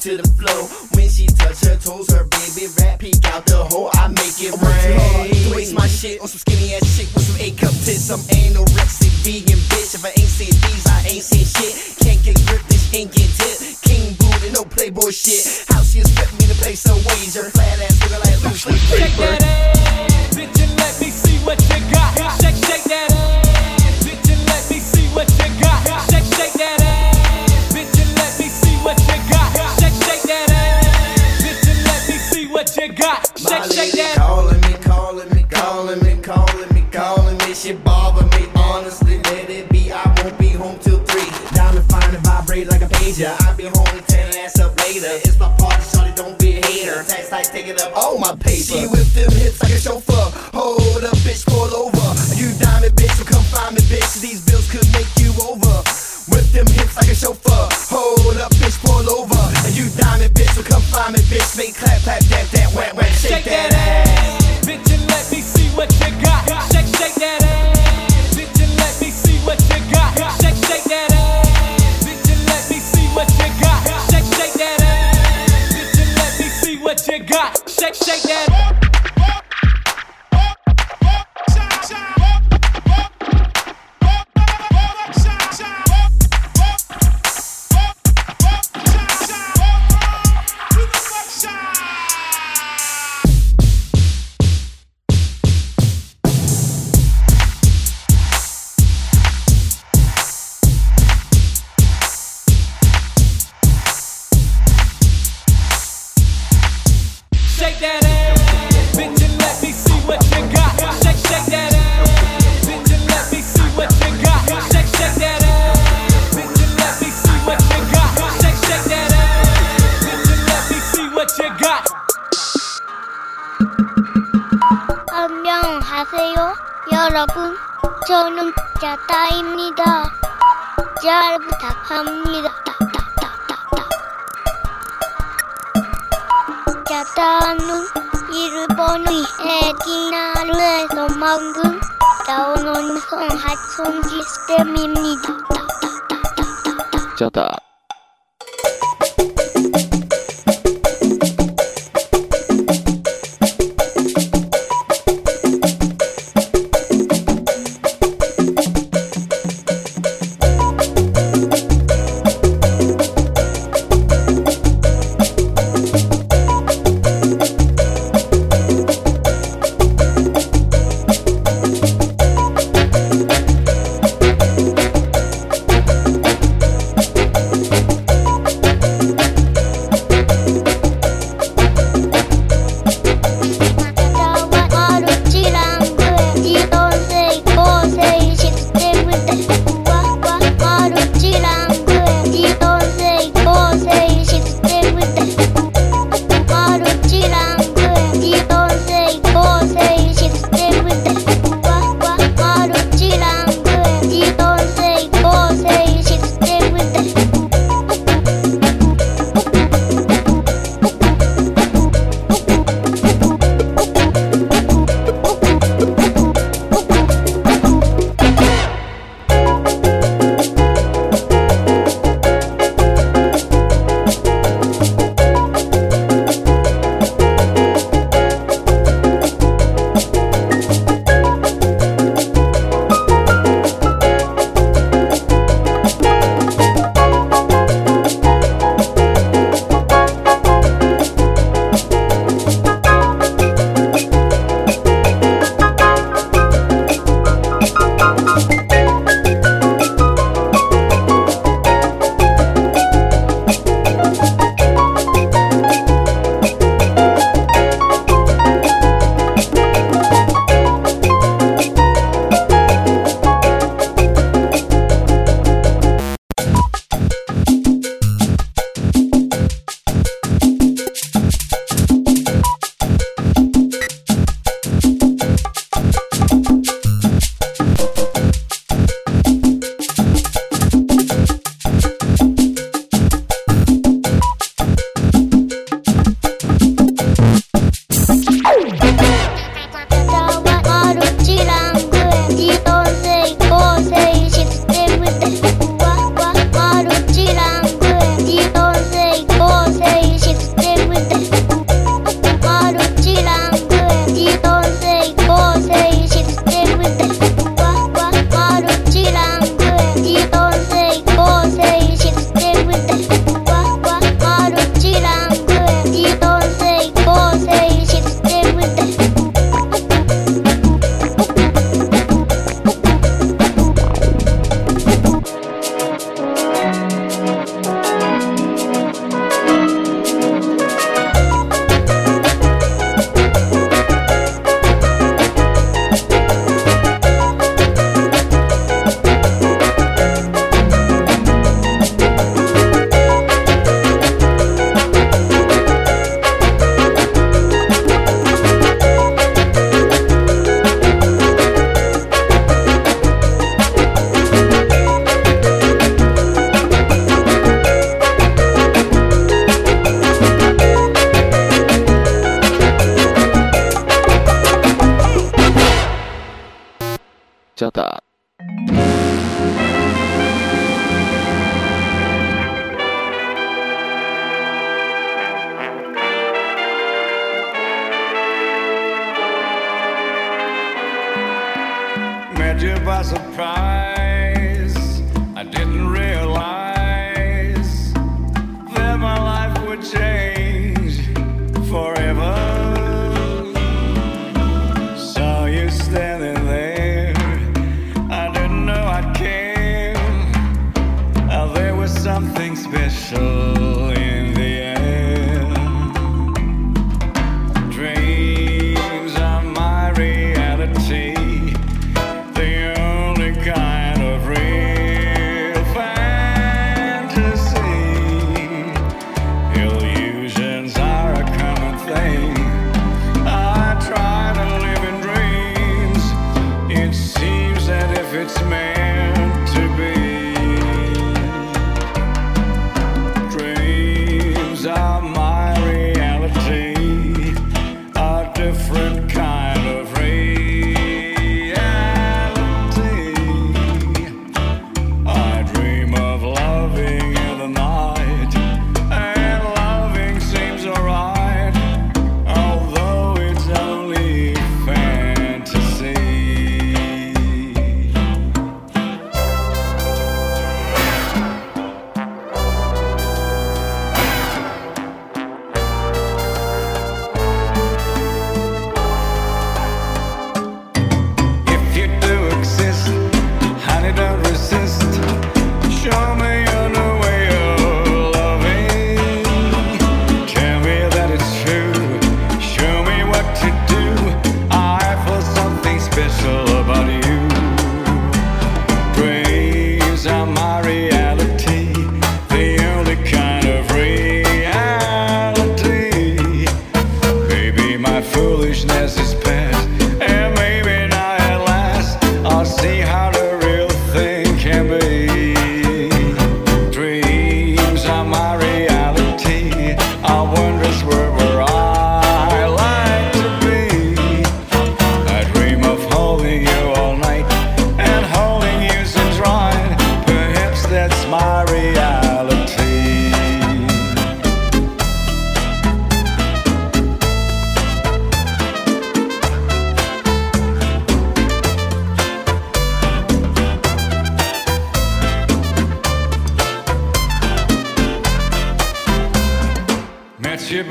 to the floor. When she touch her toes, her baby rap peek out the hole. I make it oh rain. Waste my shit on some skinny ass chick with some A cup tits. Some anorexic vegan bitch. If I ain't seen these, I ain't seen shit. Can't get grip, this ain't get tip. King booty, no playboy shit. How she expect me to place a wager? Flat ass nigga like loose leaf Shake paper. that ass, bitch, and let me see what you got. Shake, shake that ass, bitch, and let me see what you got. Shake, shake that ass, bitch, and let me see what you got. That ass, bitch, and let me see what you got. My Shake, shake lady that. calling me, calling me, calling me, calling me, calling me. She bother me, honestly, let it be. I won't be home till three. Diamond fine and vibrate like a pager. I'll be home and tear ass up later. It's my party, shorty, don't be a hater. Tax like taking up all my paper. She with them hips like a chauffeur. Hold up, bitch, pull over. You diamond bitch, so come find me, bitch. These bills With them hips like a chauffeur. Hold up, bitch, pull over. And you diamond bitch, so come find me, bitch. Make clap, clap, dap, dap, wham, wham, shake, Shake that ass, bitch, and let me see what you got. Shake, shake that ass, bitch, and let me see what you got. Shake, shake that ass, bitch, and let me see what you got. Shake, shake that ass, bitch, and let me see what you got. Shake, shake that.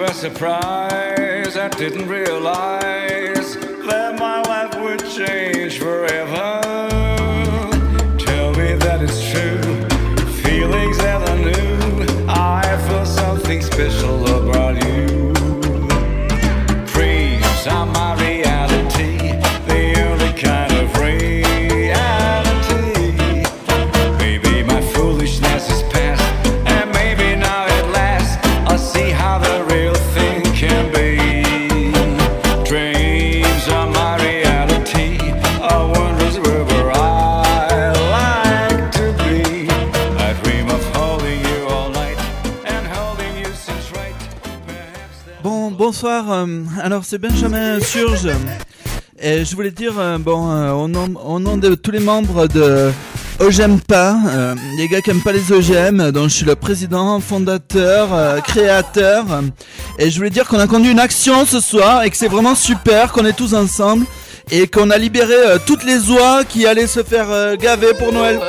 a surprise. I didn't realize that my life would change. bonsoir. Euh, alors c'est Benjamin Surge. Et je voulais dire, euh, bon, euh, au, nom, de tous les membres de OGM pas, les gars qui aiment pas les OGM, dont je suis le président, fondateur, créateur, et je voulais dire qu'on a conduit une action ce soir et que c'est vraiment super, qu'on est tous ensemble et qu'on a libéré toutes les oies qui allaient se faire gaver pour Noël.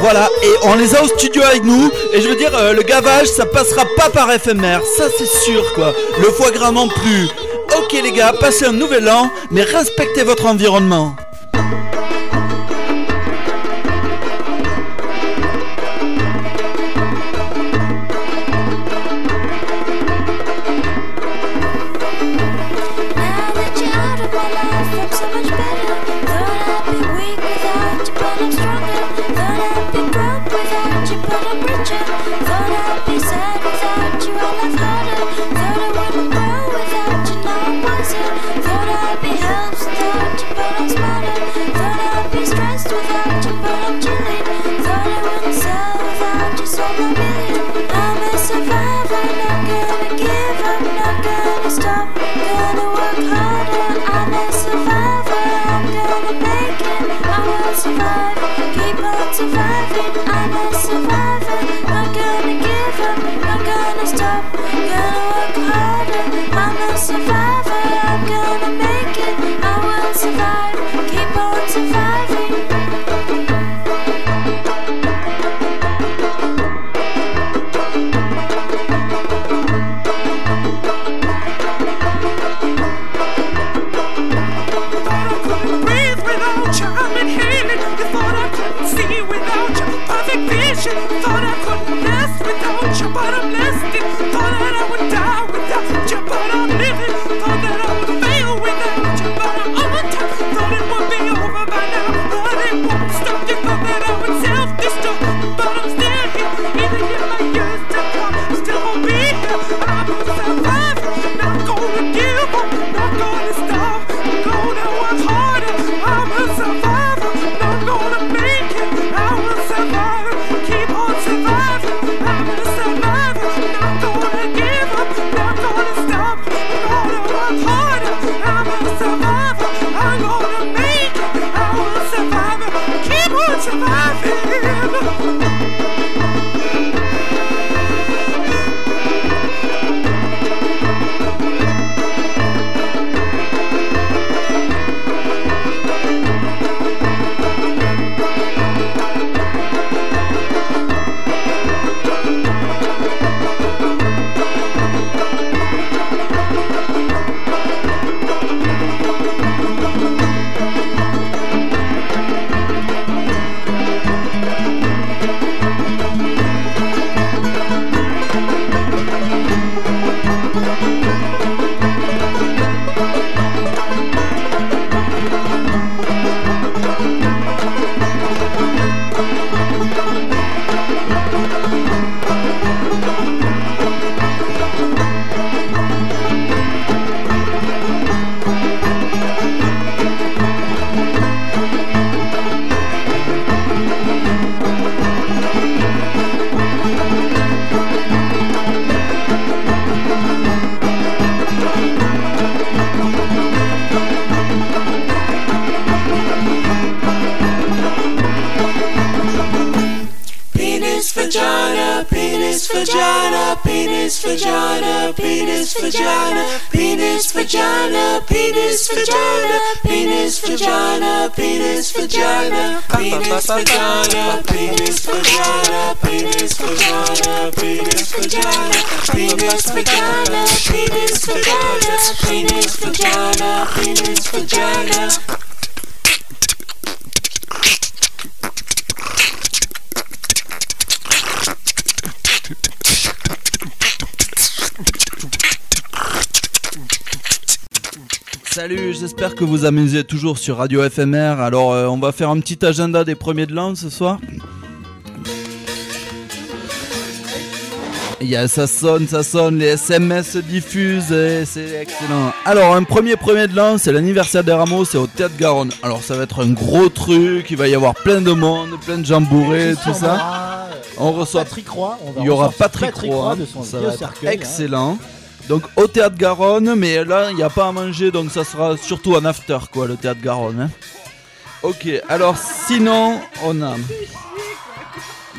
Voilà, et on les a au studio avec nous. Et je veux dire, euh, le gavage, ça passera pas par FMR, ça c'est sûr quoi. Le foie gras non plus. Ok les gars, passez un nouvel an, mais respectez votre environnement. never met. Amusez toujours sur Radio FMR. Alors, euh, on va faire un petit agenda des premiers de l'an ce soir. Il y a, ça sonne, ça sonne, les SMS se diffusent et c'est excellent. Alors, un premier premier de l'an, c'est l'anniversaire des Rameaux, c'est au Théâtre Garonne. Alors, ça va être un gros truc, il va y avoir plein de monde, plein de gens bourrés, tout ça. On reçoit Patrick Roy. On va il y aura Patrick Patrick Roy, Roy de son ça vieux va être cercueil, hein. Donc au théâtre Garonne, mais là il n'y a pas à manger, donc ça sera surtout un after quoi, le théâtre Garonne. hein. Ok, alors sinon on a.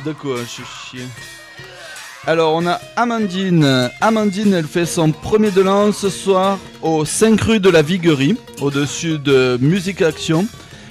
De quoi je suis chier. Alors on a Amandine. Amandine, elle fait son premier de l'an ce soir au 5 rue de la Viguerie, au-dessus de Musique Action.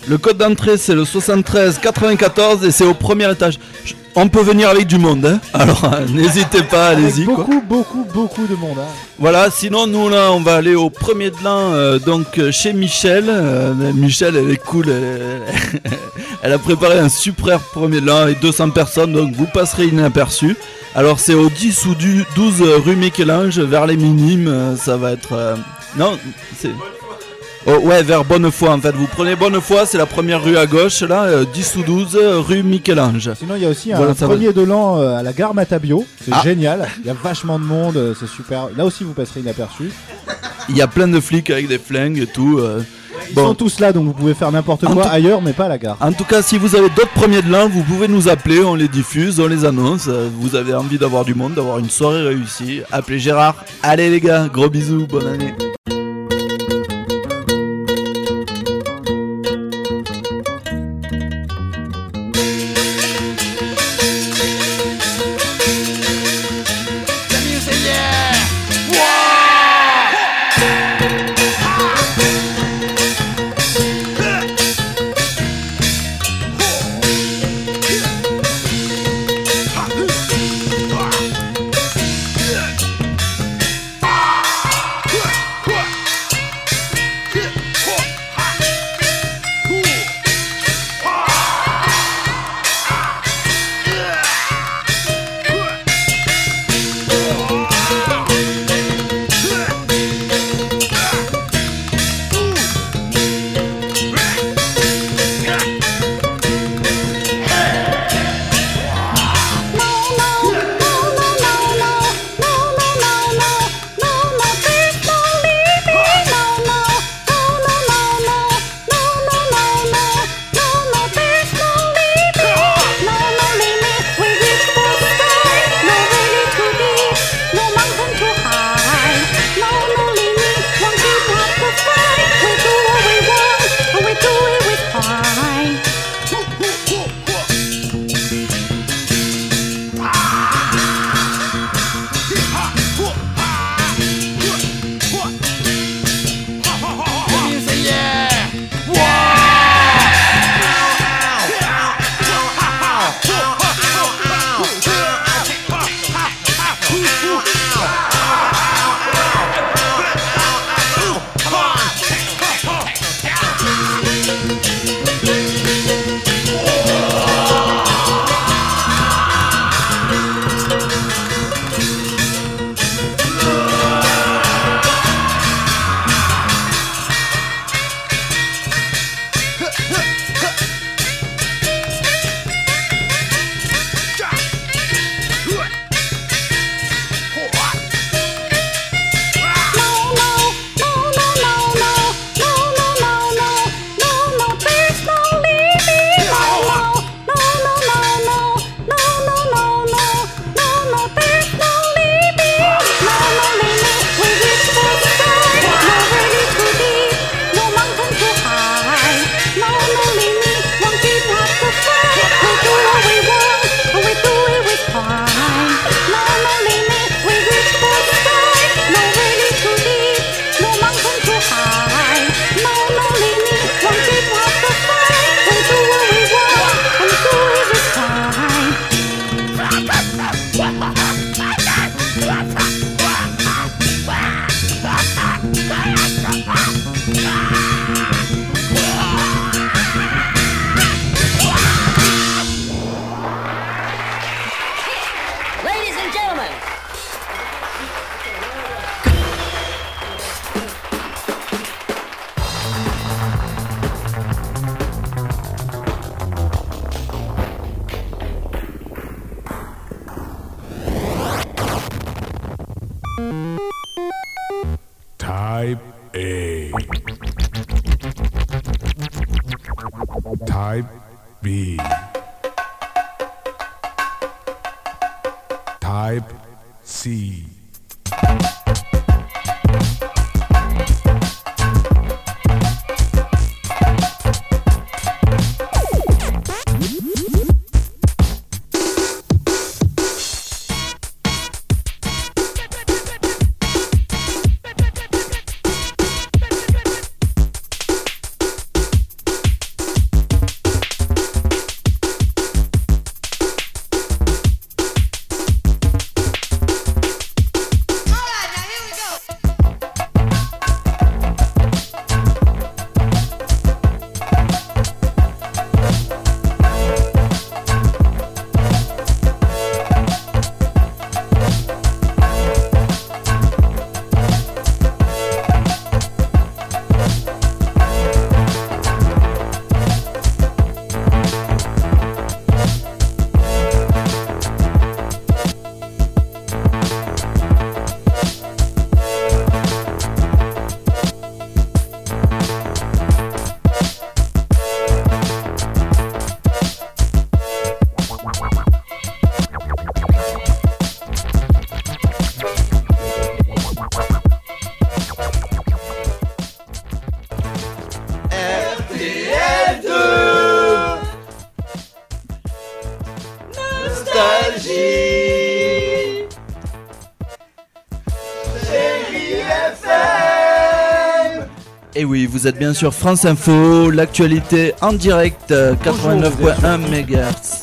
Le code d'entrée c'est le 73 94 et c'est au premier étage. Je- On peut venir avec du monde, hein alors euh, n'hésitez pas, Avec allez-y. quoi. beaucoup, beaucoup, beaucoup de monde. hein. Voilà, sinon nous là on va aller au premier de l'an euh, donc euh, chez Michel. Euh, Michel elle est cool, elle, elle a préparé un super premier de l'an avec 200 personnes donc vous passerez inaperçu. Alors c'est au 10 ou du 12 rue Michel-Ange vers les minimes, euh, ça va être... euh, Non, c'est... Oh, ouais, vers Bonnefoy en fait. Vous prenez Bonnefoy, c'est la première rue à gauche là, euh, 10 ou 12 euh, rue Michel-Ange. Sinon, il y a aussi un Voilà, ça va. premier de l'an euh, à la gare Matabio. C'est Ah. génial. Il y a vachement de monde. euh, C'est super. Là aussi, vous passerez inaperçu. Il y a plein de flics avec des flingues et tout. euh. Ils Bon. sont tous là, donc vous pouvez faire n'importe En quoi tout- ailleurs, mais pas à la gare. En tout cas, si vous avez d'autres premiers de l'an, vous pouvez nous appeler, on les diffuse, on les annonce. Euh, Vous avez envie d'avoir du monde, d'avoir une soirée réussie, appelez Gérard. Allez les gars, gros bisous, bonne année. Vous êtes bien sur France Info, l'actualité en direct, euh, 89.1 MHz.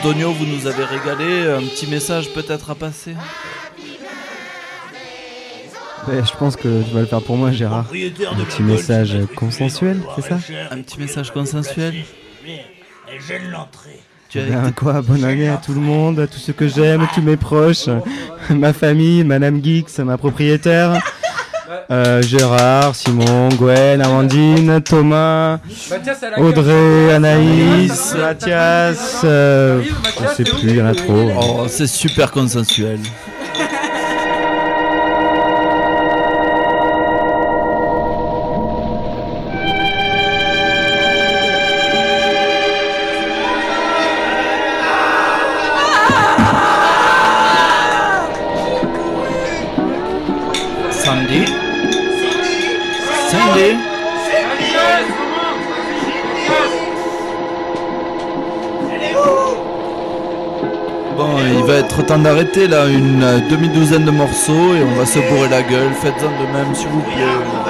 Tonio, vous nous avez régalé. Un petit message peut-être à passer Ouais, je pense que tu vas le faire pour moi, Gérard. Un petit message consensuel, c'est ça Un petit message consensuel. Tu as Ben, été- quoi, bonne année à tout le monde, à tous ceux que j'aime, tous mes proches, ma famille, Madame Geeks, ma propriétaire, euh, Gérard, Simon, Gwen, Amandine, Thomas, la Audrey, Anaïs, Mathias, euh, je sais plus, il y en a trop. Oh, c'est super consensuel. Va être temps d'arrêter là, une euh, demi-douzaine de morceaux et on va se bourrer la gueule. Faites-en de même s'il vous plaît.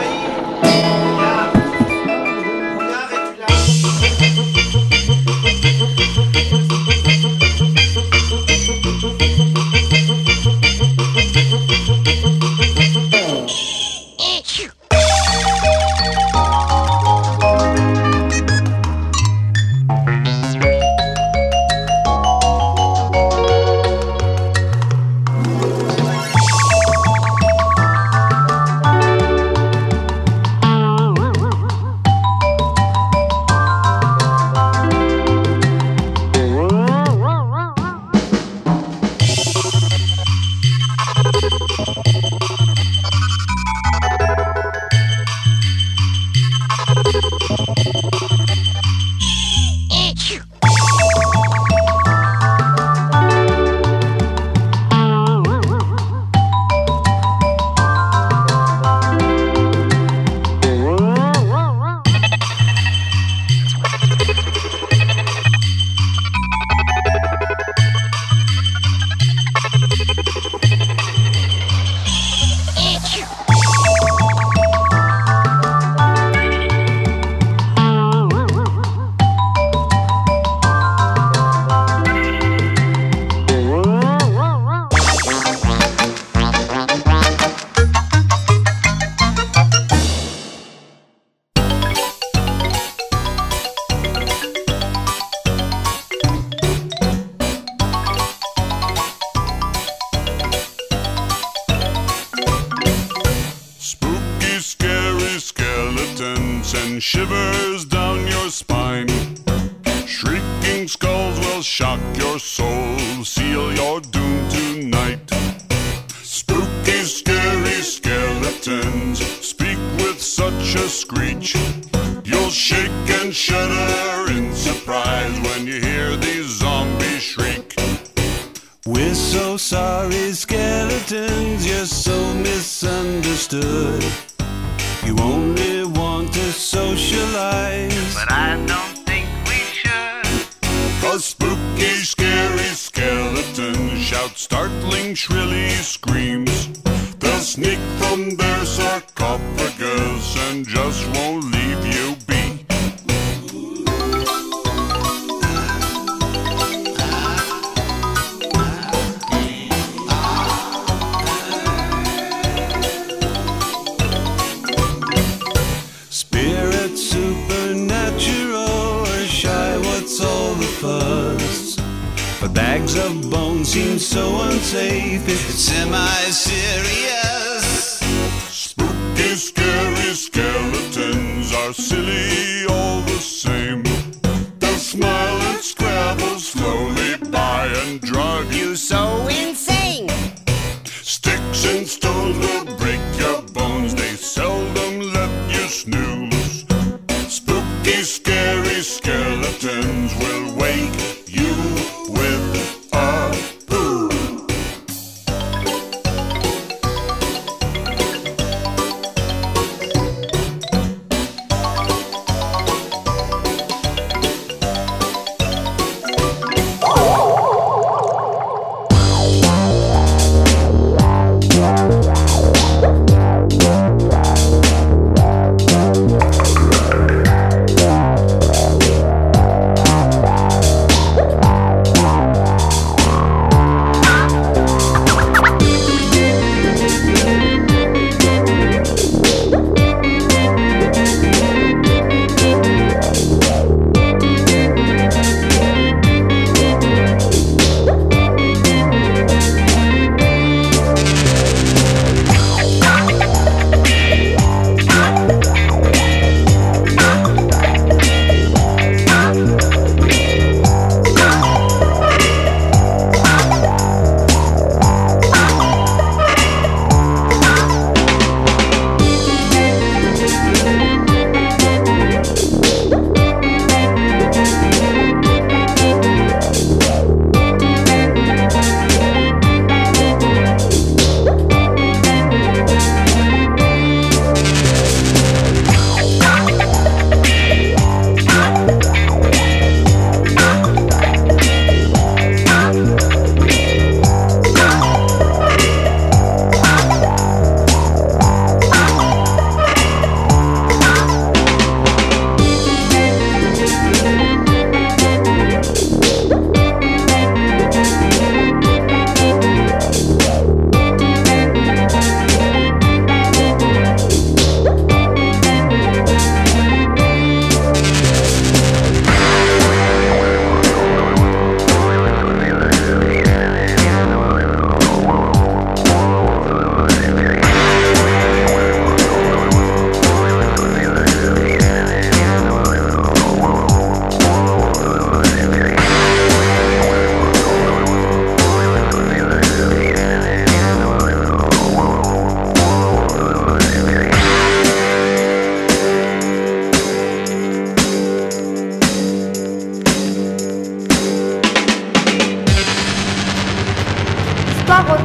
Screech. You'll shake and shudder in surprise when you hear these zombies shriek. We're so sorry, skeletons, you're so misunderstood. You only want to socialize. But I don't think we should. Cause spooky, scary skeletons shout startling, shrilly screams. They'll sneak from their sarcophagus and just won't leave you be. But bags of bones seem so unsafe it's semi-serious. Spooky, scary skeletons are silly all the same. They'll smile and scrabble slowly by and drug you so insane. Sticks and stones will break your bones, they seldom let you snooze.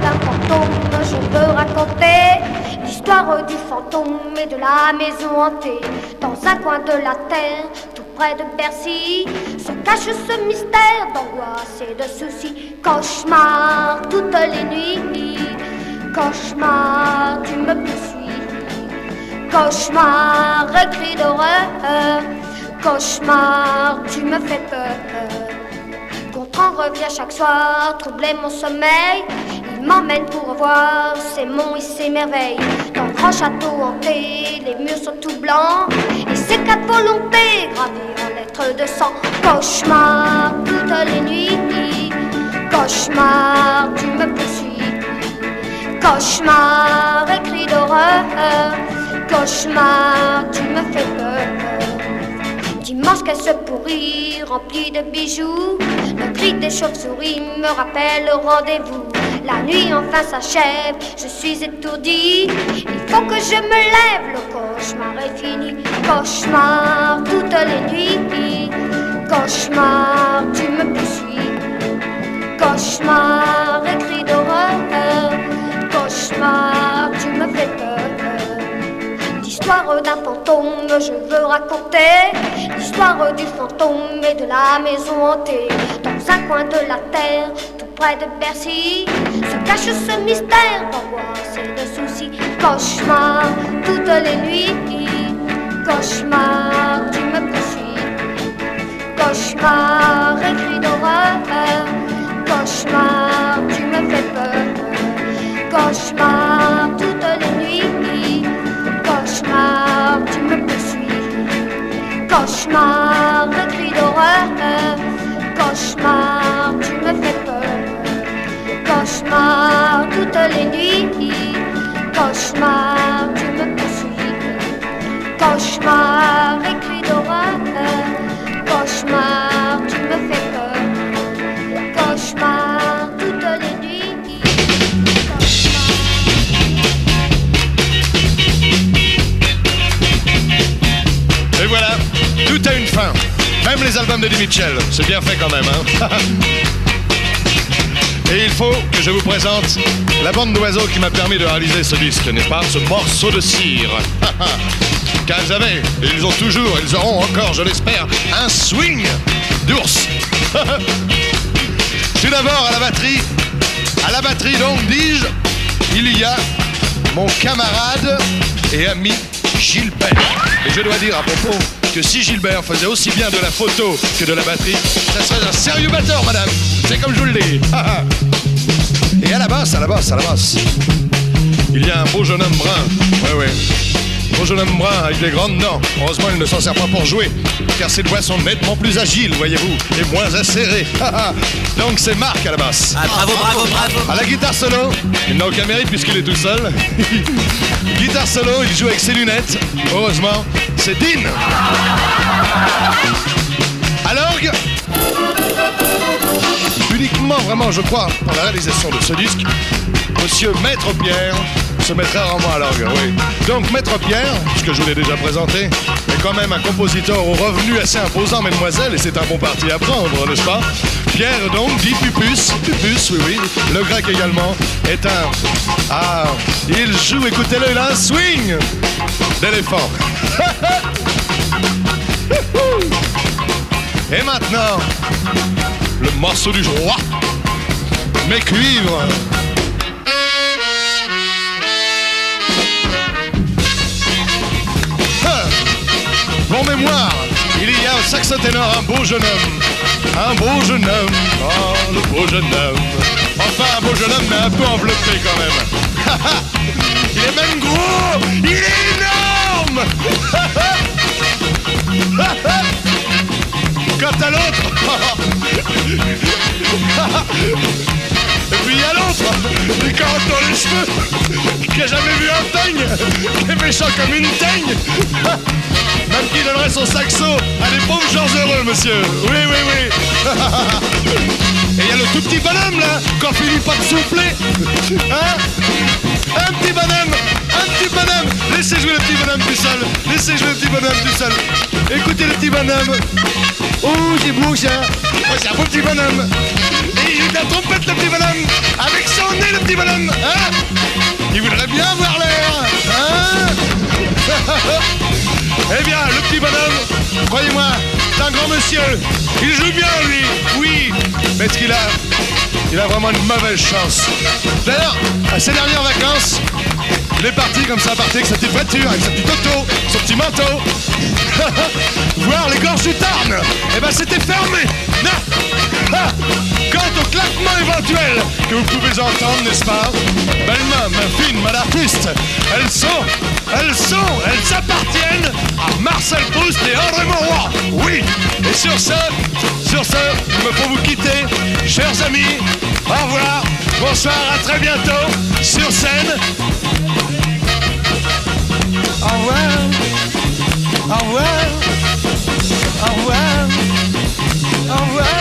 D'un fantôme, je veux raconter l'histoire du fantôme et de la maison hantée. Dans un coin de la terre, tout près de Bercy, se cache ce mystère d'angoisse et de soucis. Cauchemar toutes les nuits, cauchemar, tu me poursuis. Cauchemar, cri d'horreur, cauchemar, tu me fais peur. Gontran revient chaque soir, troubler mon sommeil. M'emmène pour voir ces monts et ces merveilles. Le grand château hanté, les murs sont tout blancs. Et ces quatre volontés gravées en lettres de sang. Cauchemar toutes les nuits. Cauchemar, tu me poursuis. Cauchemar, écrit d'horreur. Cauchemar, tu me fais peur. Dimanche qu'elle se pourrit, remplie de bijoux. Le cri des chauves-souris me rappelle le rendez-vous. La nuit enfin s'achève, je suis étourdie. Il faut que je me lève, le cauchemar est fini. Cauchemar toutes les nuits. Cauchemar, tu me poursuis. Cauchemar, écrit d'horreur. Cauchemar, tu me fais peur. L'histoire d'un fantôme, je veux raconter l'histoire du fantôme et de la maison hantée. Dans un coin de la terre, tout près de Bercy, se cache ce mystère d'angoisse et de soucis. Cauchemar toutes les nuits, cauchemar, tu me poursuis. Cauchemar, écrit d'horreur, cauchemar, tu me fais peur. Cauchemar toutes les nuits. Cauchemar, tu me poursuis. Cauchemar, cri d'horreur. Cauchemar, Cauchemar, toutes les nuits. Cauchemar, tu me poursuis. Cauchemar, cris d'horreur. Cauchemar, tu me fais peur. Cauchemar, toutes les nuits. Et voilà, tout a une fin. Même les albums de Mitchell. C'est bien fait quand même, hein Et il faut que je vous présente la bande d'oiseaux qui m'a permis de réaliser ce disque, n'est-ce pas Ce morceau de cire. Car ils avaient, et ils ont toujours, ils auront encore, je l'espère, un swing d'ours. Tout d'abord à la batterie, à la batterie donc, dis-je, il y a mon camarade et ami Gilbert. Et je dois dire à propos si Gilbert faisait aussi bien de la photo que de la batterie, ça serait un sérieux batteur, madame. C'est comme je vous le dis. Et à la basse, à la basse, à la basse, il y a un beau jeune homme brun. Ouais, ouais. Homme brun avec des grandes dents. Heureusement, il ne s'en sert pas pour jouer, car ses doigts sont nettement plus agiles, voyez-vous, et moins acérés. Donc c'est Marc à la basse. bravo, bravo, bravo. À la guitare solo, il n'a aucun mérite puisqu'il est tout seul. guitare solo, il joue avec ses lunettes. Heureusement, c'est Dean. À l'orgue, uniquement vraiment, je crois, pour la réalisation de ce disque, Monsieur Maître Pierre se mettra rarement à l'orgue, oui. Donc Maître Pierre, ce que je vous l'ai déjà présenté, est quand même un compositeur aux revenus assez imposants, mesdemoiselles, et c'est un bon parti à prendre, n'est-ce pas? Pierre donc, dit Pupus, Pupus, oui, oui, le grec également, est un... Ah, il joue, écoutez-le, il a un swing d'éléphant. Et maintenant, le morceau du roi, mes cuivres. Ah, Mon mémoire, il y a au saxoténor un beau jeune homme. Un beau jeune homme, oh le beau jeune homme. Enfin un beau jeune homme mais un peu enveloppé quand même. il est même gros, il est énorme. Quant à l'autre, et puis il y a l'autre, les carottes dans les cheveux, qui a jamais vu un teigne, qui est méchant comme une teigne. Même qui donnerait son saxo à des pauvres gens heureux, monsieur. Oui, oui, oui. Et il y a le tout petit bonhomme là, qu'on finit pas de souffler. Hein? Un petit bonhomme, un petit bonhomme. Laissez jouer le petit bonhomme tout seul. Laissez jouer le petit bonhomme tout seul. Écoutez le petit bonhomme. Oh, j'ai mon chat. Oh, c'est un beau petit bonhomme. Et il est de la trompette, le petit bonhomme. Avec son nez, le petit bonhomme. Hein. Il voudrait bien avoir l'air. Hein eh bien, le petit bonhomme, croyez-moi, c'est un grand monsieur. Il joue bien, lui. Oui. Mais ce qu'il a il a vraiment une mauvaise chance? D'ailleurs, à ses dernières vacances, il est parti comme ça, parti avec sa petite voiture, avec sa petite auto, son petit manteau. Voir les gorges du Tarn, eh ben c'était fermé. Quant au claquement éventuel que vous pouvez entendre, n'est-ce pas? Belle main, ma fine, ma artiste, elles sont, elles sont, elles appartiennent à Marcel Proust et André Mauroy. Oui Et sur ce, sur ce, il me faut vous quitter, chers amis. Au revoir, bonsoir, à très bientôt sur scène. Au revoir. Au revoir. Au revoir. Au revoir.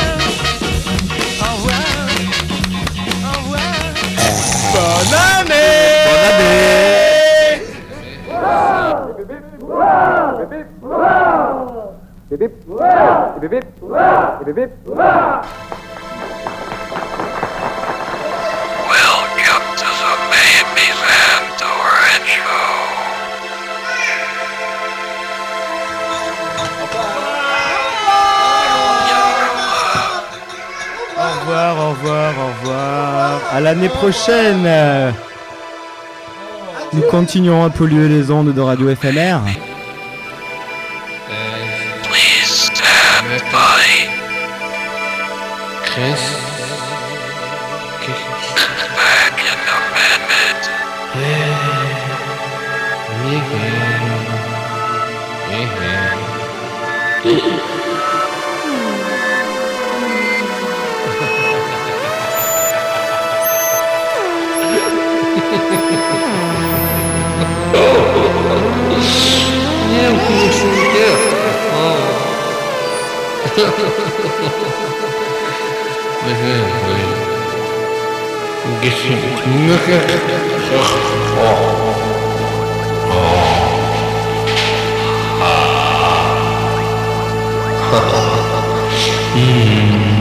Au revoir. Au revoir. Bonne année Bonne Welcome to revoir, au revoir, au revoir. À l'année prochaine. Nous continuerons à polluer les ondes de radio éphémère. Please Nie wiem, Mm-hmm.